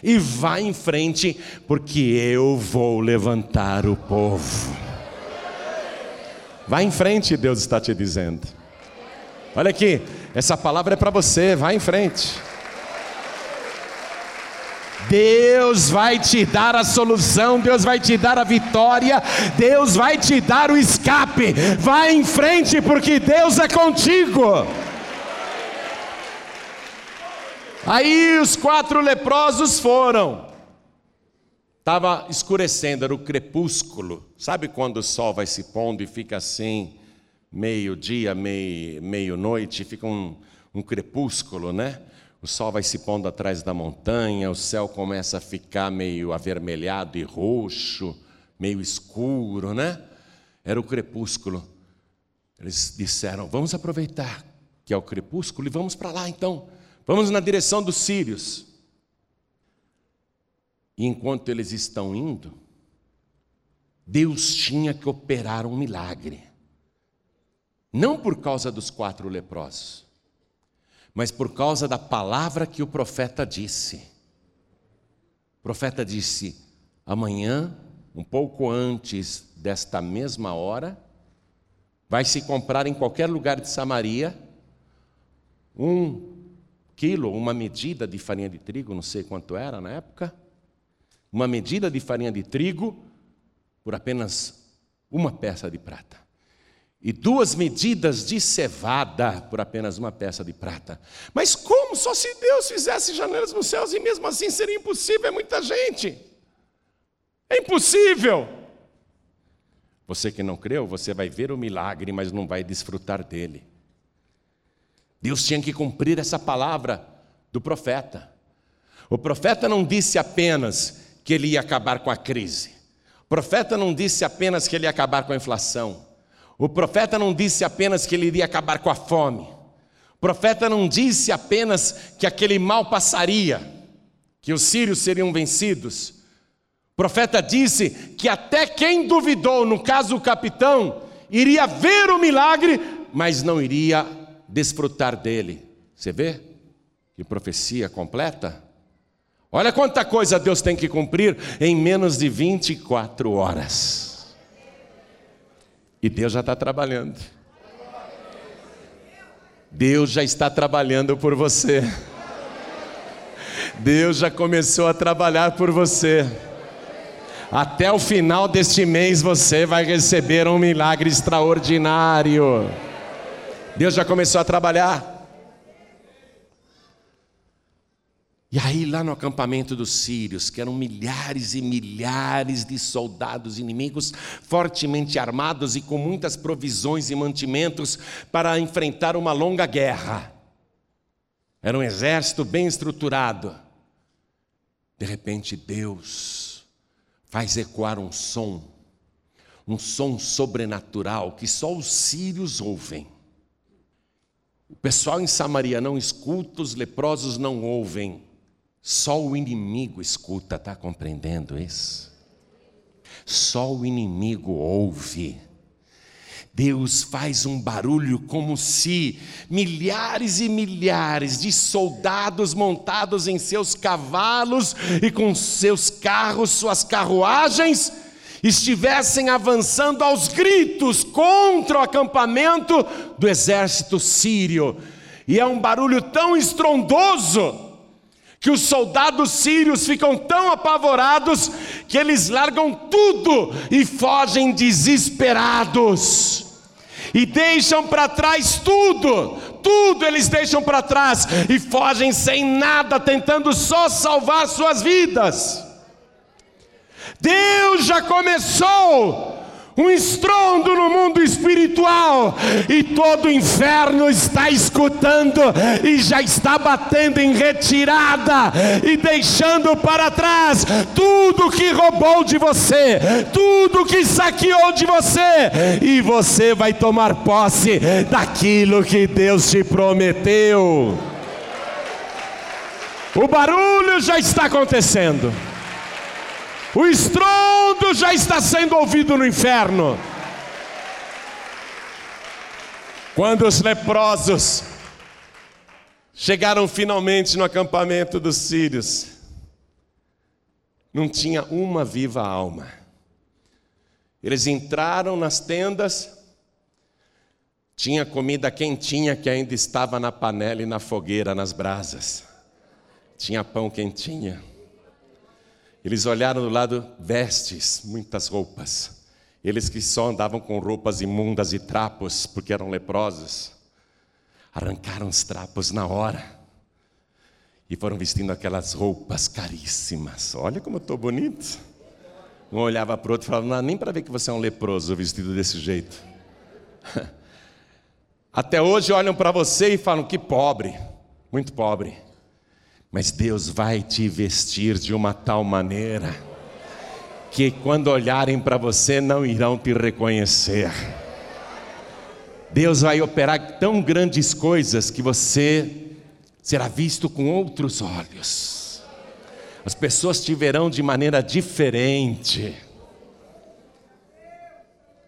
E vá em frente, porque eu vou levantar o povo. Vá em frente, Deus está te dizendo. Olha aqui, essa palavra é para você, vá em frente. Deus vai te dar a solução, Deus vai te dar a vitória, Deus vai te dar o escape. Vá em frente, porque Deus é contigo. Aí os quatro leprosos foram. Estava escurecendo, era o crepúsculo. Sabe quando o sol vai se pondo e fica assim, meio-dia, meio-noite, fica um, um crepúsculo, né? O sol vai se pondo atrás da montanha, o céu começa a ficar meio avermelhado e roxo, meio escuro, né? Era o crepúsculo. Eles disseram: Vamos aproveitar que é o crepúsculo e vamos para lá então. Vamos na direção dos sírios. E enquanto eles estão indo, Deus tinha que operar um milagre. Não por causa dos quatro leprosos, mas por causa da palavra que o profeta disse. O profeta disse: amanhã, um pouco antes desta mesma hora, vai se comprar em qualquer lugar de Samaria um quilo, uma medida de farinha de trigo, não sei quanto era na época, uma medida de farinha de trigo por apenas uma peça de prata. E duas medidas de cevada por apenas uma peça de prata. Mas como? Só se Deus fizesse janelas nos céus e mesmo assim seria impossível, é muita gente. É impossível. Você que não creu, você vai ver o milagre, mas não vai desfrutar dele. Deus tinha que cumprir essa palavra do profeta. O profeta não disse apenas que ele ia acabar com a crise. O profeta não disse apenas que ele ia acabar com a inflação. O profeta não disse apenas que ele iria acabar com a fome. O profeta não disse apenas que aquele mal passaria, que os sírios seriam vencidos. O profeta disse que até quem duvidou, no caso o capitão, iria ver o milagre, mas não iria desfrutar dele. Você vê? Que profecia completa? Olha quanta coisa Deus tem que cumprir em menos de 24 horas. E Deus já está trabalhando. Deus já está trabalhando por você. Deus já começou a trabalhar por você. Até o final deste mês você vai receber um milagre extraordinário. Deus já começou a trabalhar. E aí, lá no acampamento dos sírios, que eram milhares e milhares de soldados inimigos, fortemente armados e com muitas provisões e mantimentos para enfrentar uma longa guerra. Era um exército bem estruturado. De repente, Deus faz ecoar um som, um som sobrenatural que só os sírios ouvem. O pessoal em Samaria não escuta, os leprosos não ouvem. Só o inimigo escuta, está compreendendo isso? Só o inimigo ouve. Deus faz um barulho como se milhares e milhares de soldados montados em seus cavalos e com seus carros, suas carruagens, estivessem avançando aos gritos contra o acampamento do exército sírio. E é um barulho tão estrondoso que os soldados sírios ficam tão apavorados que eles largam tudo e fogem desesperados. E deixam para trás tudo, tudo eles deixam para trás e fogem sem nada, tentando só salvar suas vidas. Deus já começou um estrondo no mundo espiritual, e todo o inferno está escutando e já está batendo em retirada e deixando para trás tudo que roubou de você, tudo que saqueou de você, e você vai tomar posse daquilo que Deus te prometeu. O barulho já está acontecendo. O estrondo já está sendo ouvido no inferno. Quando os leprosos chegaram finalmente no acampamento dos sírios, não tinha uma viva alma. Eles entraram nas tendas, tinha comida quentinha que ainda estava na panela e na fogueira, nas brasas. Tinha pão quentinha. Eles olharam do lado, vestes, muitas roupas. Eles que só andavam com roupas imundas e trapos, porque eram leprosos, arrancaram os trapos na hora e foram vestindo aquelas roupas caríssimas. Olha como eu estou bonito. Um olhava para o outro e falava: Não, nem para ver que você é um leproso vestido desse jeito. Até hoje olham para você e falam: Que pobre, muito pobre. Mas Deus vai te vestir de uma tal maneira que quando olharem para você não irão te reconhecer. Deus vai operar tão grandes coisas que você será visto com outros olhos. As pessoas te verão de maneira diferente.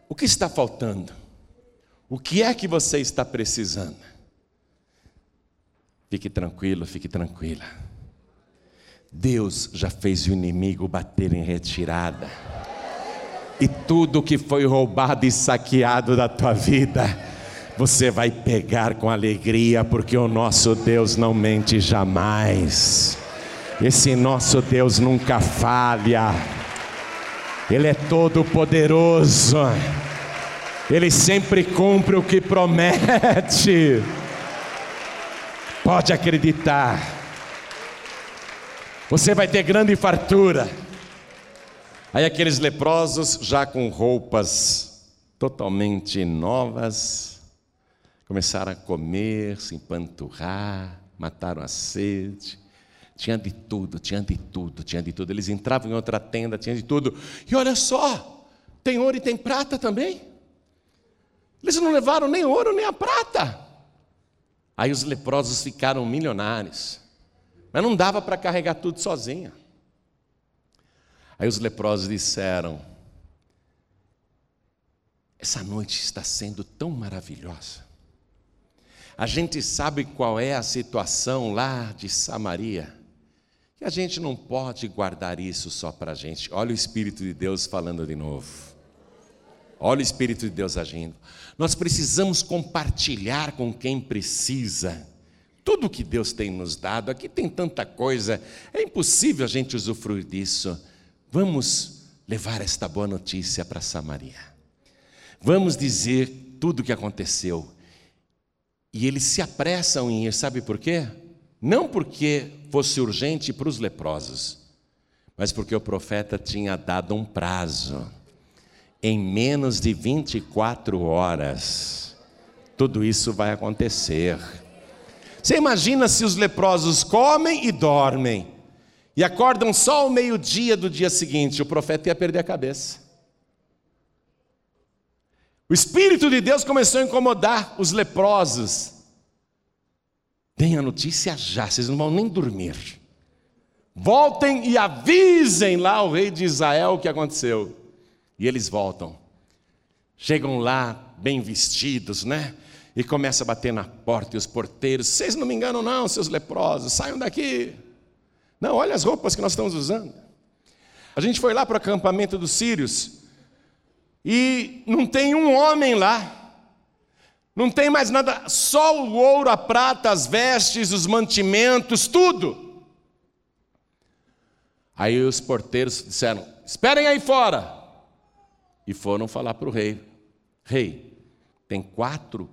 O que está faltando? O que é que você está precisando? Fique tranquilo, fique tranquila. Deus já fez o inimigo bater em retirada. E tudo que foi roubado e saqueado da tua vida, você vai pegar com alegria, porque o nosso Deus não mente jamais. Esse nosso Deus nunca falha. Ele é todo poderoso. Ele sempre cumpre o que promete. Pode acreditar. Você vai ter grande fartura. Aí aqueles leprosos, já com roupas totalmente novas, começaram a comer, se empanturrar, mataram a sede. Tinha de tudo, tinha de tudo, tinha de tudo. Eles entravam em outra tenda, tinha de tudo. E olha só, tem ouro e tem prata também. Eles não levaram nem ouro nem a prata. Aí os leprosos ficaram milionários. Mas não dava para carregar tudo sozinho. Aí os leprosos disseram: Essa noite está sendo tão maravilhosa. A gente sabe qual é a situação lá de Samaria, que a gente não pode guardar isso só para a gente. Olha o Espírito de Deus falando de novo. Olha o Espírito de Deus agindo. Nós precisamos compartilhar com quem precisa. Tudo que Deus tem nos dado, aqui tem tanta coisa, é impossível a gente usufruir disso. Vamos levar esta boa notícia para Samaria. Vamos dizer tudo o que aconteceu. E eles se apressam em ir, sabe por quê? Não porque fosse urgente para os leprosos, mas porque o profeta tinha dado um prazo. Em menos de 24 horas, tudo isso vai acontecer. Você imagina se os leprosos comem e dormem, e acordam só ao meio-dia do dia seguinte, o profeta ia perder a cabeça. O Espírito de Deus começou a incomodar os leprosos. Deem a notícia já, vocês não vão nem dormir. Voltem e avisem lá o rei de Israel o que aconteceu. E eles voltam. Chegam lá bem vestidos, né? E começa a bater na porta e os porteiros, vocês não me enganam não, seus leprosos, saiam daqui. Não, olha as roupas que nós estamos usando. A gente foi lá para o acampamento dos sírios e não tem um homem lá. Não tem mais nada, só o ouro, a prata, as vestes, os mantimentos, tudo. Aí os porteiros disseram: Esperem aí fora. E foram falar para o rei: Rei, tem quatro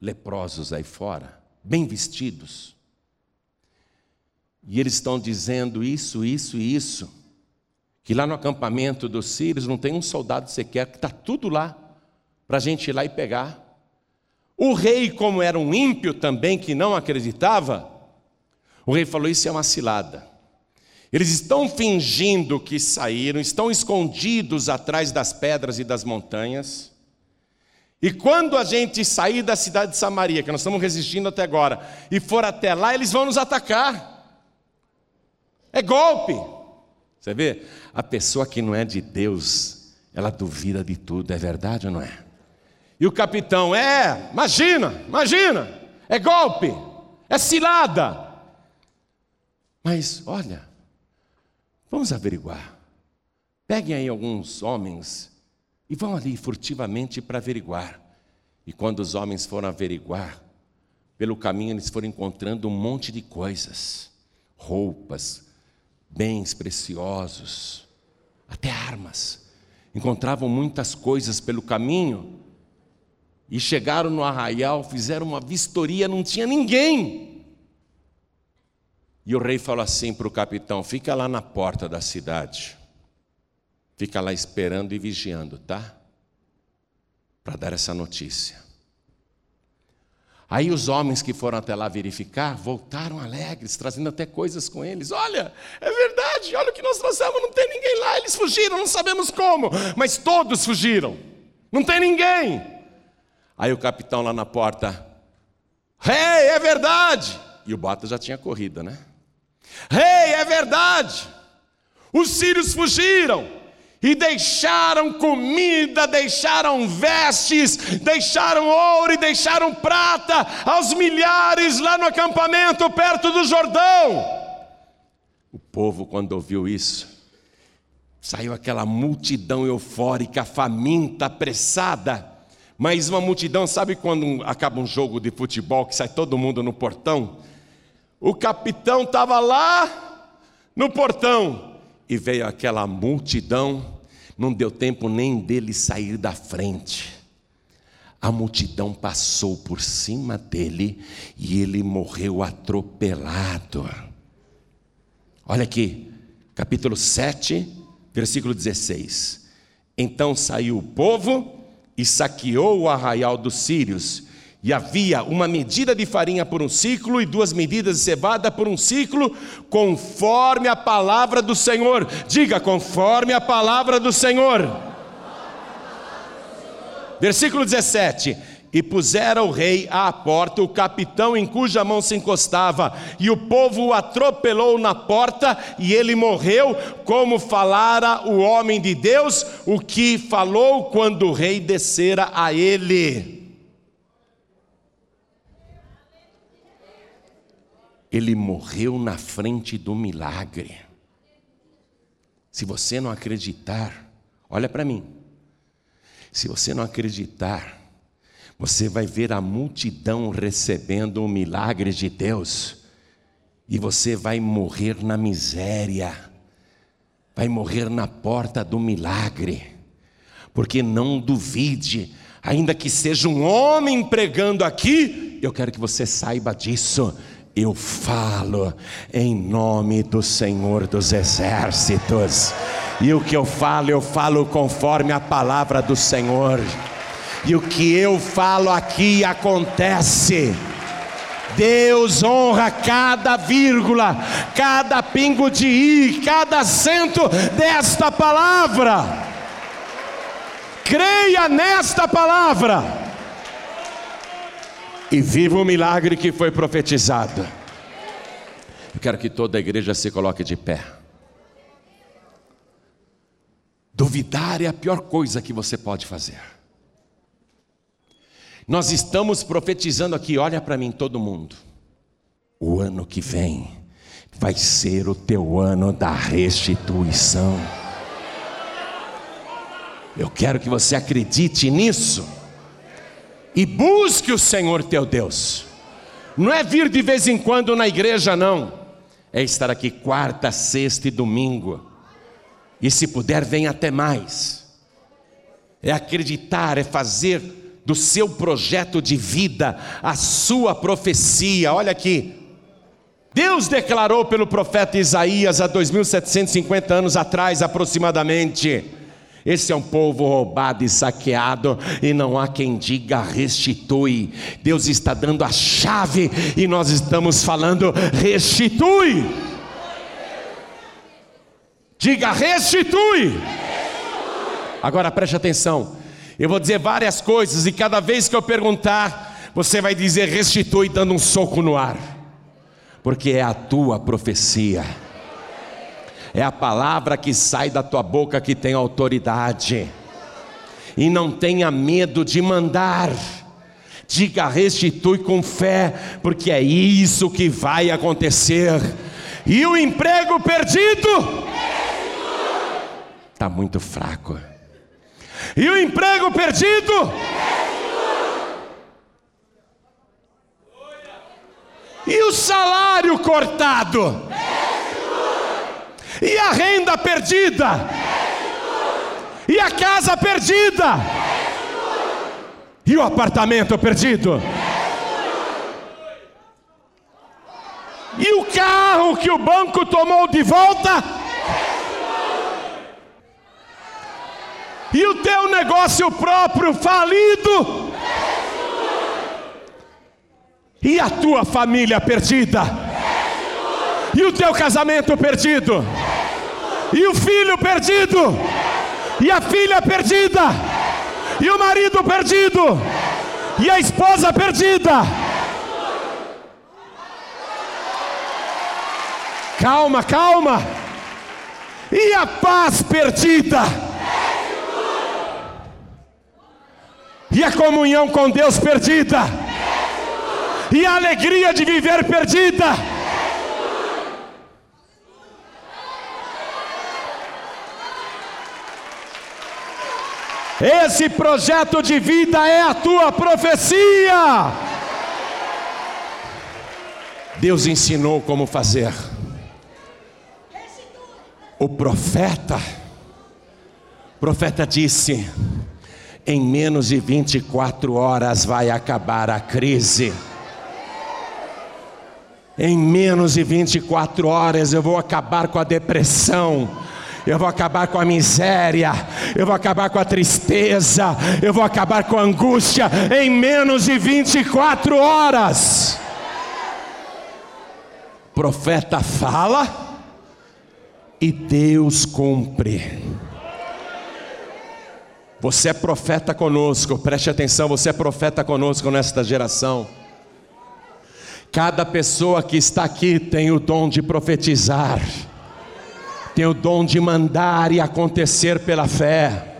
leprosos aí fora, bem vestidos. E eles estão dizendo isso, isso e isso. Que lá no acampamento dos sírios não tem um soldado sequer, que está tudo lá, para a gente ir lá e pegar. O rei, como era um ímpio também, que não acreditava, o rei falou: Isso é uma cilada. Eles estão fingindo que saíram, estão escondidos atrás das pedras e das montanhas. E quando a gente sair da cidade de Samaria, que nós estamos resistindo até agora, e for até lá, eles vão nos atacar. É golpe. Você vê? A pessoa que não é de Deus, ela duvida de tudo, é verdade ou não é? E o capitão, é, imagina, imagina, é golpe, é cilada. Mas olha, vamos averiguar. Peguem aí alguns homens e vão ali furtivamente para averiguar. E quando os homens foram averiguar, pelo caminho eles foram encontrando um monte de coisas: roupas, bens preciosos, até armas. Encontravam muitas coisas pelo caminho e chegaram no arraial, fizeram uma vistoria, não tinha ninguém. E o rei falou assim para o capitão: fica lá na porta da cidade, fica lá esperando e vigiando, tá? Para dar essa notícia. Aí os homens que foram até lá verificar voltaram alegres, trazendo até coisas com eles. Olha, é verdade, olha o que nós trouxemos, não tem ninguém lá. Eles fugiram, não sabemos como, mas todos fugiram. Não tem ninguém. Aí o capitão lá na porta, rei, hey, é verdade. E o bota já tinha corrido, né? Rei, hey, é verdade. Os sírios fugiram e deixaram comida, deixaram vestes, deixaram ouro e deixaram prata aos milhares lá no acampamento perto do Jordão. O povo, quando ouviu isso, saiu aquela multidão eufórica, faminta, apressada. Mas uma multidão, sabe quando acaba um jogo de futebol que sai todo mundo no portão? O capitão estava lá no portão e veio aquela multidão, não deu tempo nem dele sair da frente. A multidão passou por cima dele e ele morreu atropelado. Olha aqui, capítulo 7, versículo 16. Então saiu o povo e saqueou o arraial dos sírios e havia uma medida de farinha por um ciclo e duas medidas de cevada por um ciclo, conforme a palavra do Senhor. Diga, conforme a palavra do Senhor. Versículo 17: E pusera o rei à porta o capitão em cuja mão se encostava, e o povo o atropelou na porta, e ele morreu, como falara o homem de Deus, o que falou quando o rei descera a ele. Ele morreu na frente do milagre. Se você não acreditar, olha para mim. Se você não acreditar, você vai ver a multidão recebendo o milagre de Deus, e você vai morrer na miséria, vai morrer na porta do milagre, porque não duvide, ainda que seja um homem pregando aqui, eu quero que você saiba disso. Eu falo em nome do Senhor dos Exércitos, e o que eu falo, eu falo conforme a palavra do Senhor, e o que eu falo aqui acontece. Deus honra cada vírgula, cada pingo de i, cada acento desta palavra. Creia nesta palavra e viva o milagre que foi profetizado. Eu quero que toda a igreja se coloque de pé. Duvidar é a pior coisa que você pode fazer. Nós estamos profetizando aqui, olha para mim, todo mundo. O ano que vem vai ser o teu ano da restituição. Eu quero que você acredite nisso e busque o Senhor teu Deus. Não é vir de vez em quando na igreja, não. É estar aqui quarta, sexta e domingo. E se puder, venha até mais. É acreditar, é fazer do seu projeto de vida a sua profecia. Olha aqui. Deus declarou pelo profeta Isaías há 2750 anos atrás aproximadamente: esse é um povo roubado e saqueado, e não há quem diga restitui. Deus está dando a chave e nós estamos falando restitui. Diga restitui. Agora preste atenção. Eu vou dizer várias coisas e cada vez que eu perguntar, você vai dizer restitui dando um soco no ar. Porque é a tua profecia é a palavra que sai da tua boca que tem autoridade. E não tenha medo de mandar. Diga, restitui com fé, porque é isso que vai acontecer. E o emprego perdido está muito fraco. E o emprego perdido e o salário cortado e a renda perdida, e a casa perdida, e o apartamento perdido, e o carro que o banco tomou de volta, e o teu negócio próprio falido, e a tua família perdida, e o teu casamento perdido e o filho perdido, e a filha perdida, e o marido perdido, e a esposa perdida. Calma, calma. E a paz perdida. E a comunhão com Deus perdida. E a alegria de viver perdida Esse projeto de vida é a tua profecia. Deus ensinou como fazer. O profeta, o profeta disse: em menos de 24 horas vai acabar a crise. Em menos de 24 horas eu vou acabar com a depressão eu vou acabar com a miséria, eu vou acabar com a tristeza, eu vou acabar com a angústia em menos de 24 horas. O profeta fala e Deus cumpre. Você é profeta conosco, preste atenção, você é profeta conosco nesta geração. Cada pessoa que está aqui tem o dom de profetizar tem o dom de mandar e acontecer pela fé.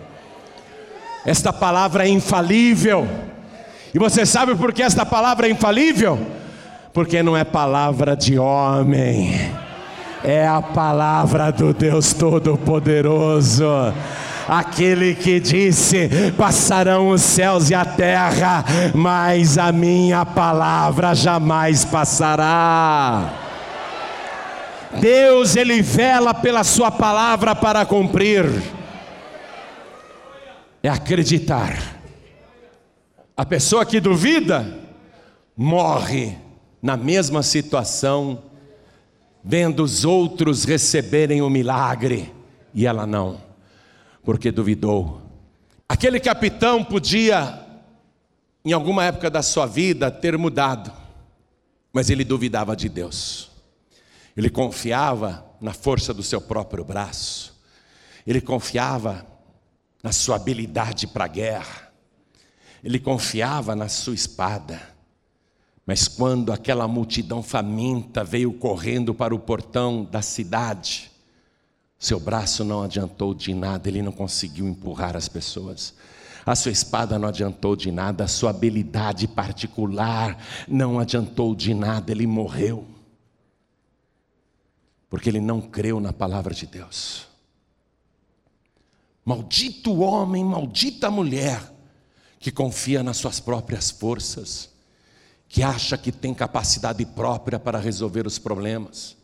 Esta palavra é infalível. E você sabe por que esta palavra é infalível? Porque não é palavra de homem, é a palavra do Deus Todo-Poderoso. aquele que disse: passarão os céus e a terra, mas a minha palavra jamais passará. Deus, Ele vela pela Sua palavra para cumprir, é acreditar. A pessoa que duvida, morre na mesma situação, vendo os outros receberem o milagre e ela não, porque duvidou. Aquele capitão podia, em alguma época da sua vida, ter mudado, mas ele duvidava de Deus, ele confiava na força do seu próprio braço, ele confiava na sua habilidade para a guerra, ele confiava na sua espada. Mas quando aquela multidão faminta veio correndo para o portão da cidade, seu braço não adiantou de nada, ele não conseguiu empurrar as pessoas. A sua espada não adiantou de nada, a sua habilidade particular não adiantou de nada, ele morreu. Porque ele não creu na palavra de Deus. Maldito homem, maldita mulher que confia nas suas próprias forças que acha que tem capacidade própria para resolver os problemas.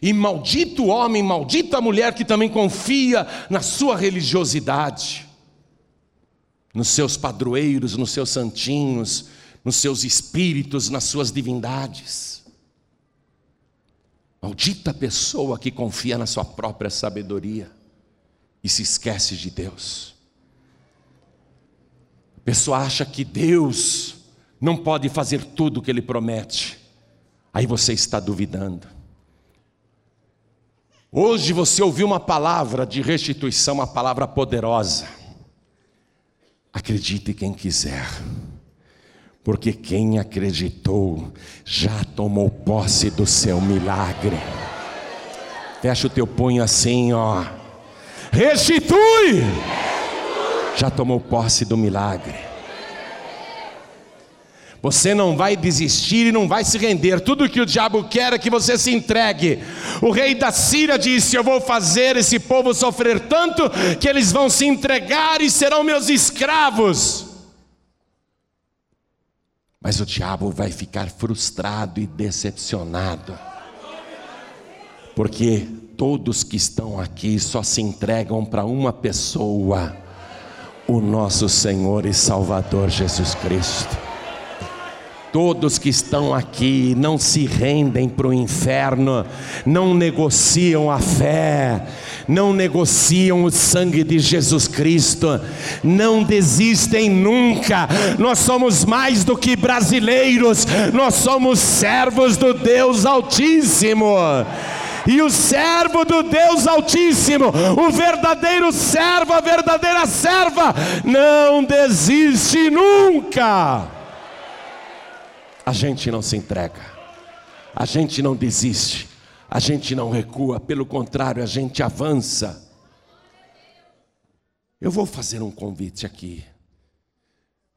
E maldito homem, maldita mulher que também confia na sua religiosidade, nos seus padroeiros, nos seus santinhos, nos seus espíritos, nas suas divindades. Maldita pessoa que confia na sua própria sabedoria e se esquece de Deus. A pessoa acha que Deus não pode fazer tudo o que ele promete, aí você está duvidando. Hoje você ouviu uma palavra de restituição, uma palavra poderosa. Acredite quem quiser, porque quem acreditou já tomou posse do seu milagre. Fecha o teu punho assim, ó. Restitui! Já tomou posse do milagre. Você não vai desistir e não vai se render. Tudo que o diabo quer é que você se entregue. O rei da Síria disse: Eu vou fazer esse povo sofrer tanto que eles vão se entregar e serão meus escravos. Mas o diabo vai ficar frustrado e decepcionado. Porque todos que estão aqui só se entregam para uma pessoa, o nosso Senhor e Salvador Jesus Cristo. Todos que estão aqui não se rendem para o inferno, não negociam a fé, não negociam o sangue de Jesus Cristo, não desistem nunca. Nós somos mais do que brasileiros, nós somos servos do Deus Altíssimo. E o servo do Deus Altíssimo, o verdadeiro servo, a verdadeira serva, não desiste nunca. A gente não se entrega, a gente não desiste, a gente não recua, pelo contrário, a gente avança. Eu vou fazer um convite aqui,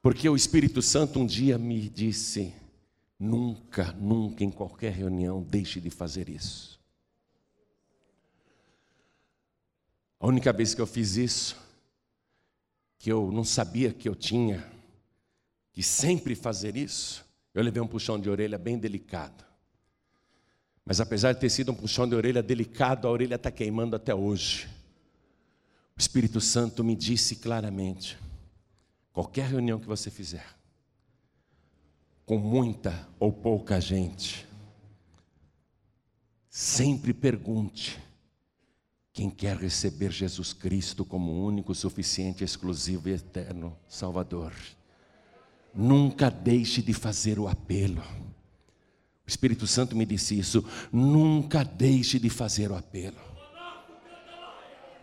porque o Espírito Santo um dia me disse: nunca, nunca, em qualquer reunião, deixe de fazer isso. A única vez que eu fiz isso, que eu não sabia que eu tinha que sempre fazer isso, eu levei um puxão de orelha bem delicado. Mas apesar de ter sido um puxão de orelha delicado, a orelha está queimando até hoje. O Espírito Santo me disse claramente: qualquer reunião que você fizer, com muita ou pouca gente, sempre pergunte quem quer receber Jesus Cristo como único, suficiente, exclusivo e eterno Salvador. Nunca deixe de fazer o apelo. O Espírito Santo me disse isso. Nunca deixe de fazer o apelo.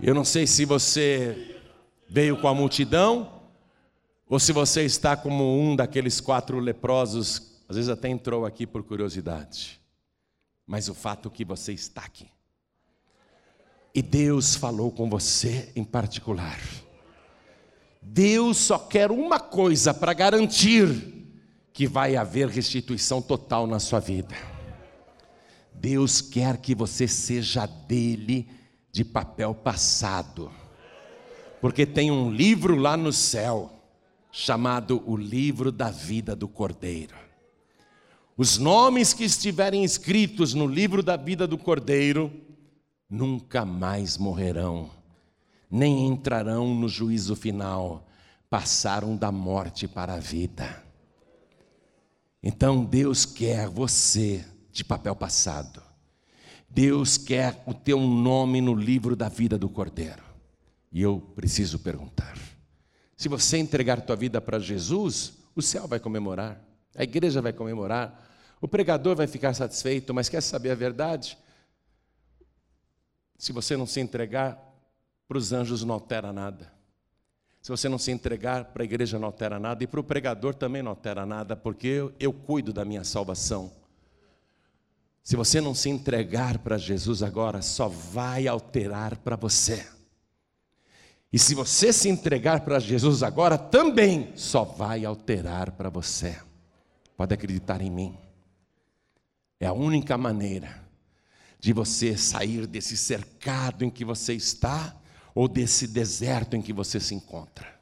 Eu não sei se você veio com a multidão ou se você está como um daqueles quatro leprosos, às vezes até entrou aqui por curiosidade. Mas o fato é que você está aqui. E Deus falou com você em particular. Deus só quer uma coisa para garantir que vai haver restituição total na sua vida. Deus quer que você seja dele de papel passado. Porque tem um livro lá no céu chamado o livro da vida do Cordeiro. Os nomes que estiverem escritos no livro da vida do Cordeiro nunca mais morrerão, nem entrarão no juízo final, passaram da morte para a vida. Então Deus quer você de papel passado. Deus quer o teu nome no livro da vida do Cordeiro. E eu preciso perguntar: se você entregar tua vida para Jesus, o céu vai comemorar, a igreja vai comemorar, o pregador vai ficar satisfeito, mas quer saber a verdade? Se você não se entregar para os anjos, não altera nada. Se você não se entregar para a igreja, não altera nada. E para o pregador também não altera nada, porque eu, eu cuido da minha salvação. Se você não se entregar para Jesus agora, só vai alterar para você. E se você se entregar para Jesus agora, também só vai alterar para você. Pode acreditar em mim. É a única maneira de você sair desse cercado em que você está ou desse deserto em que você se encontra.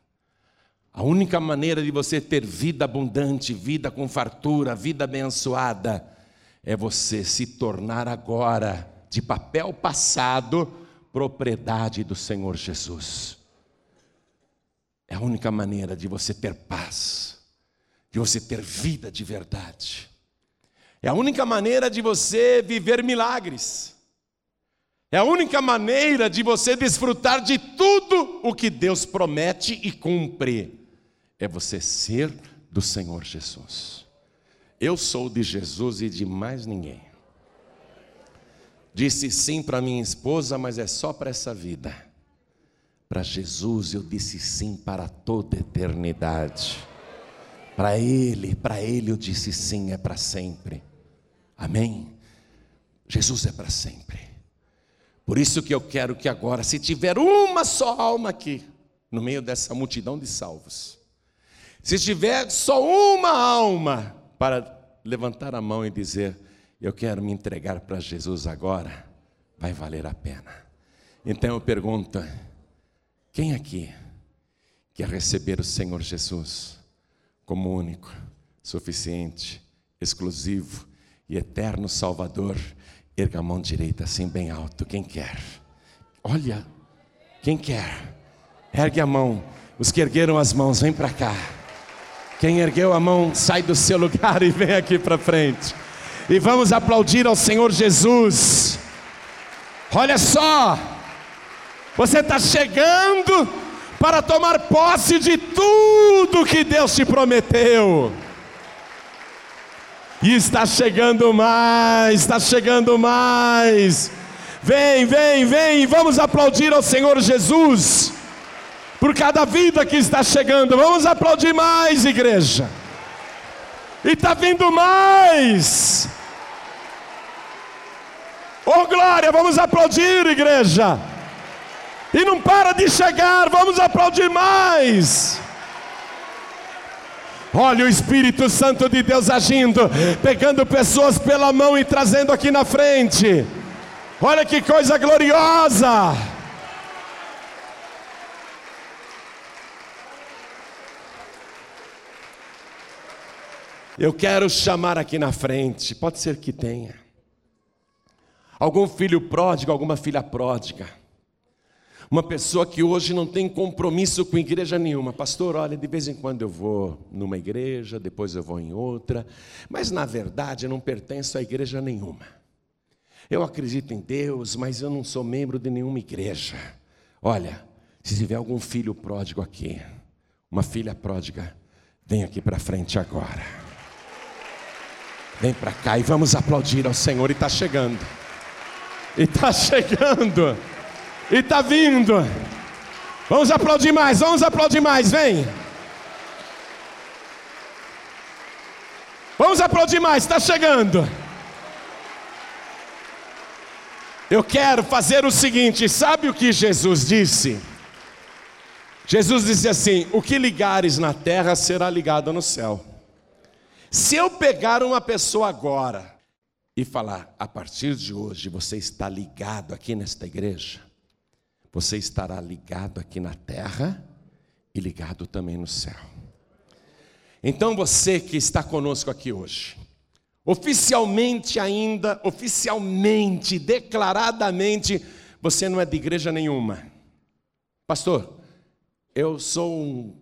A única maneira de você ter vida abundante, vida com fartura, vida abençoada, é você se tornar agora, de papel passado, propriedade do Senhor Jesus. É a única maneira de você ter paz, de você ter vida de verdade. É a única maneira de você viver milagres. É a única maneira de você desfrutar de tudo o que Deus promete e cumpre. É você ser do Senhor Jesus. Eu sou de Jesus e de mais ninguém. Disse sim para minha esposa, mas é só para essa vida. Para Jesus eu disse sim para toda eternidade. Para Ele, para Ele eu disse sim, é para sempre. Amém? Jesus é para sempre. Por isso que eu quero que agora, se tiver uma só alma aqui, no meio dessa multidão de salvos, se tiver só uma alma para levantar a mão e dizer: Eu quero me entregar para Jesus agora, vai valer a pena. Então eu pergunto: quem aqui quer receber o Senhor Jesus como único, suficiente, exclusivo e eterno Salvador? Erga a mão direita assim bem alto. Quem quer? Olha, quem quer? Ergue a mão. Os que ergueram as mãos, vem para cá. Quem ergueu a mão, sai do seu lugar e vem aqui para frente. E vamos aplaudir ao Senhor Jesus. Olha só. Você está chegando para tomar posse de tudo que Deus te prometeu. E está chegando mais, está chegando mais. Vem, vem, vem, vamos aplaudir ao Senhor Jesus por cada vida que está chegando. Vamos aplaudir mais, igreja. E está vindo mais. Oh glória, vamos aplaudir, igreja e não para de chegar, vamos aplaudir mais. Olha o Espírito Santo de Deus agindo, pegando pessoas pela mão e trazendo aqui na frente. Olha que coisa gloriosa! Eu quero chamar aqui na frente, pode ser que tenha, algum filho pródigo, alguma filha pródiga uma pessoa que hoje não tem compromisso com igreja nenhuma. Pastor, olha, de vez em quando eu vou numa igreja, depois eu vou em outra, mas na verdade eu não pertenço a igreja nenhuma. Eu acredito em Deus, mas eu não sou membro de nenhuma igreja. Olha, se tiver algum filho pródigo aqui, uma filha pródiga, vem aqui para frente agora. Vem para cá e vamos aplaudir ao Senhor. E está chegando. E está chegando. E está vindo. Vamos aplaudir mais, vamos aplaudir mais, vem. Vamos aplaudir mais, está chegando. Eu quero fazer o seguinte: sabe o que Jesus disse? Jesus disse assim: O que ligares na terra será ligado no céu. Se eu pegar uma pessoa agora e falar, a partir de hoje você está ligado aqui nesta igreja, você estará ligado aqui na terra e ligado também no céu. Então você que está conosco aqui hoje, oficialmente ainda, oficialmente, declaradamente, você não é de igreja nenhuma. Pastor, eu sou um,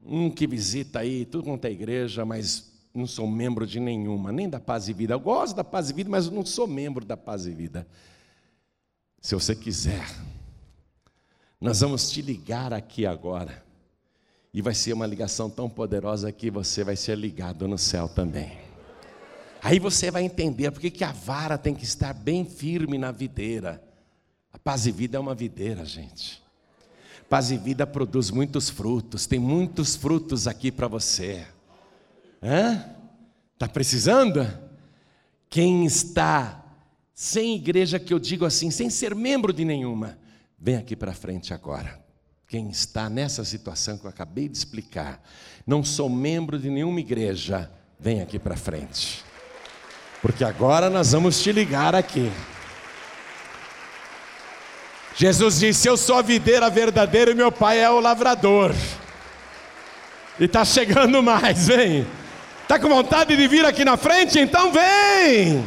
um que visita aí tudo quanto é igreja, mas não sou membro de nenhuma, nem da Paz e Vida. Eu gosto da Paz e Vida, mas não sou membro da Paz e Vida. Se você quiser, nós vamos te ligar aqui agora. E vai ser uma ligação tão poderosa que você vai ser ligado no céu também. Aí você vai entender porque que a vara tem que estar bem firme na videira. A paz e vida é uma videira, gente. Paz e vida produz muitos frutos, tem muitos frutos aqui para você. Hã? Está precisando? Quem está sem igreja, que eu digo assim, sem ser membro de nenhuma, vem aqui para frente agora. Quem está nessa situação que eu acabei de explicar, não sou membro de nenhuma igreja, vem aqui para frente. Porque agora nós vamos te ligar aqui. Jesus disse: Eu sou a videira verdadeira e meu pai é o lavrador. E está chegando mais, vem. Está com vontade de vir aqui na frente? Então vem!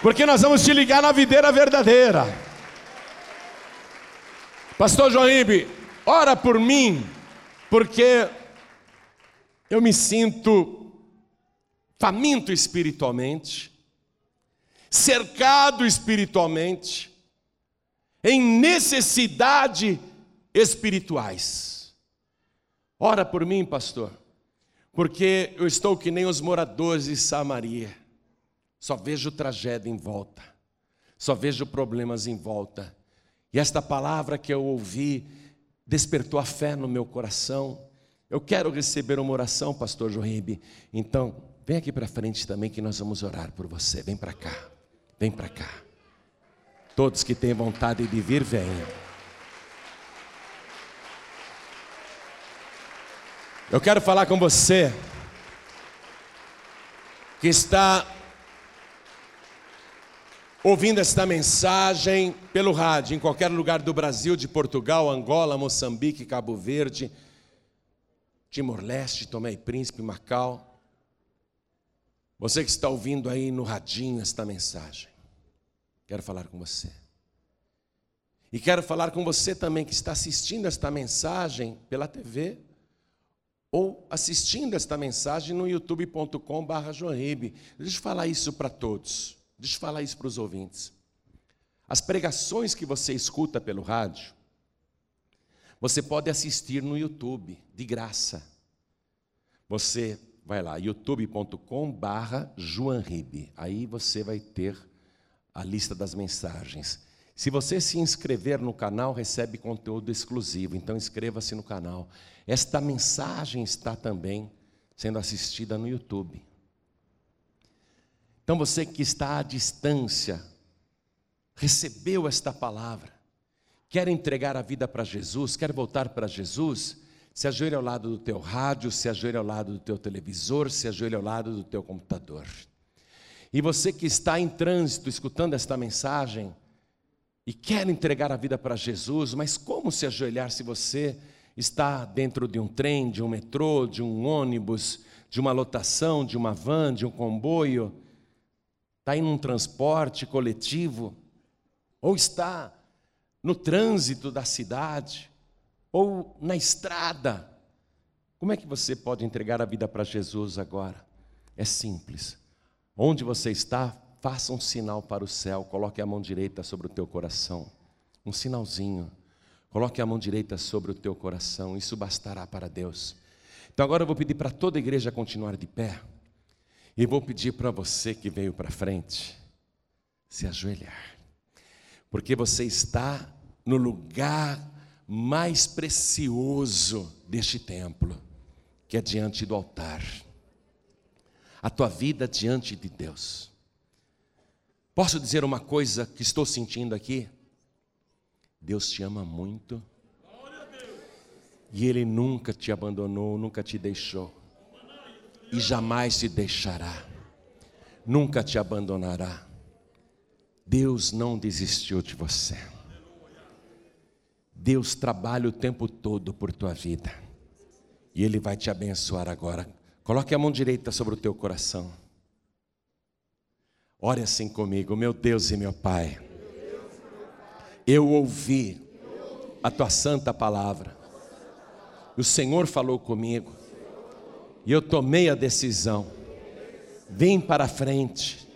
Porque nós vamos te ligar na videira verdadeira. Pastor Joaíbe, ora por mim, porque eu me sinto faminto espiritualmente, cercado espiritualmente, em necessidade espirituais. Ora por mim, pastor, porque eu estou que nem os moradores de Samaria, só vejo tragédia em volta, só vejo problemas em volta. E esta palavra que eu ouvi despertou a fé no meu coração. Eu quero receber uma oração, pastor Joibe. Então, vem aqui para frente também que nós vamos orar por você. Vem para cá. Vem para cá. Todos que têm vontade de vir, venham. Eu quero falar com você que está ouvindo esta mensagem pelo rádio, em qualquer lugar do Brasil, de Portugal, Angola, Moçambique, Cabo Verde, Timor-Leste, Tomé e Príncipe, Macau. Você que está ouvindo aí no radinho esta mensagem. Quero falar com você. E quero falar com você também que está assistindo esta mensagem pela TV ou assistindo esta mensagem no youtube.com.br Joanribe. Deixa eu falar isso para todos. Deixa eu falar isso para os ouvintes. As pregações que você escuta pelo rádio, você pode assistir no YouTube, de graça. Você vai lá, youtube.com/barra Joanribe. Aí você vai ter a lista das mensagens. Se você se inscrever no canal, recebe conteúdo exclusivo, então inscreva-se no canal. Esta mensagem está também sendo assistida no YouTube. Então você que está à distância, recebeu esta palavra, quer entregar a vida para Jesus, quer voltar para Jesus, se ajoelhe ao lado do teu rádio, se ajoelhe ao lado do teu televisor, se ajoelhe ao lado do teu computador. E você que está em trânsito escutando esta mensagem e quer entregar a vida para Jesus, mas como se ajoelhar se você está dentro de um trem, de um metrô, de um ônibus, de uma lotação, de uma van, de um comboio, está em um transporte coletivo, ou está no trânsito da cidade, ou na estrada. Como é que você pode entregar a vida para Jesus agora? É simples. Onde você está, faça um sinal para o céu, coloque a mão direita sobre o teu coração. Um sinalzinho. Coloque a mão direita sobre o teu coração, isso bastará para Deus. Então agora eu vou pedir para toda a igreja continuar de pé. E vou pedir para você que veio para frente se ajoelhar. Porque você está no lugar mais precioso deste templo, que é diante do altar a tua vida diante de Deus. Posso dizer uma coisa que estou sentindo aqui? Deus te ama muito. E Ele nunca te abandonou, nunca te deixou. E jamais te deixará. Nunca te abandonará. Deus não desistiu de você. Deus trabalha o tempo todo por tua vida. E Ele vai te abençoar agora. Coloque a mão direita sobre o teu coração. Ore assim comigo, meu Deus e meu Pai. Eu ouvi a tua santa palavra. O Senhor falou comigo. E eu tomei a decisão. Vim para frente.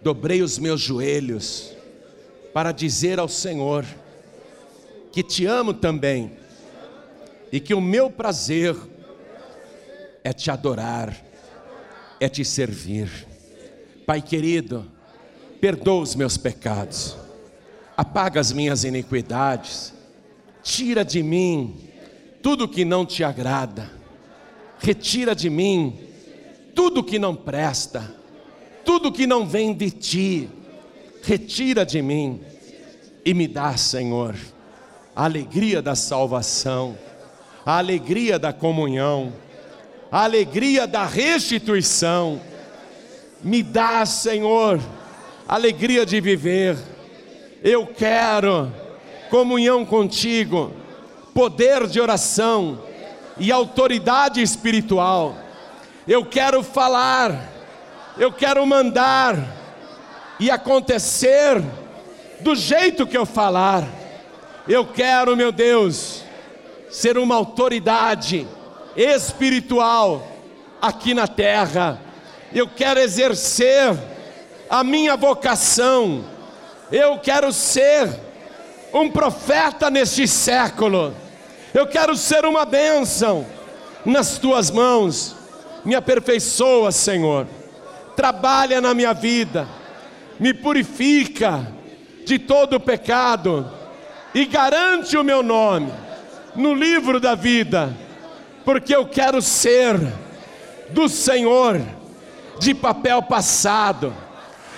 Dobrei os meus joelhos para dizer ao Senhor que te amo também e que o meu prazer é te adorar, é te servir. Pai querido, perdoa os meus pecados, apaga as minhas iniquidades, tira de mim tudo que não te agrada, retira de mim tudo que não presta, tudo que não vem de ti, retira de mim e me dá, Senhor, a alegria da salvação, a alegria da comunhão, a alegria da restituição. Me dá, Senhor, alegria de viver. Eu quero comunhão contigo, poder de oração e autoridade espiritual. Eu quero falar, eu quero mandar e acontecer do jeito que eu falar. Eu quero, meu Deus, ser uma autoridade espiritual aqui na terra. Eu quero exercer a minha vocação. Eu quero ser um profeta neste século. Eu quero ser uma bênção nas tuas mãos. Me aperfeiçoa, Senhor. Trabalha na minha vida. Me purifica de todo o pecado e garante o meu nome no livro da vida, porque eu quero ser do Senhor de papel passado.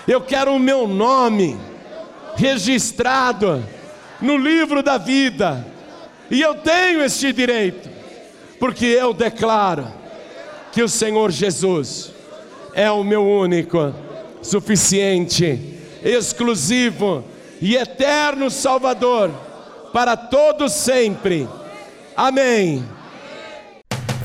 Eu quero o meu nome registrado no livro da vida. E eu tenho este direito, porque eu declaro que o Senhor Jesus é o meu único, suficiente, exclusivo e eterno Salvador para todos sempre. Amém.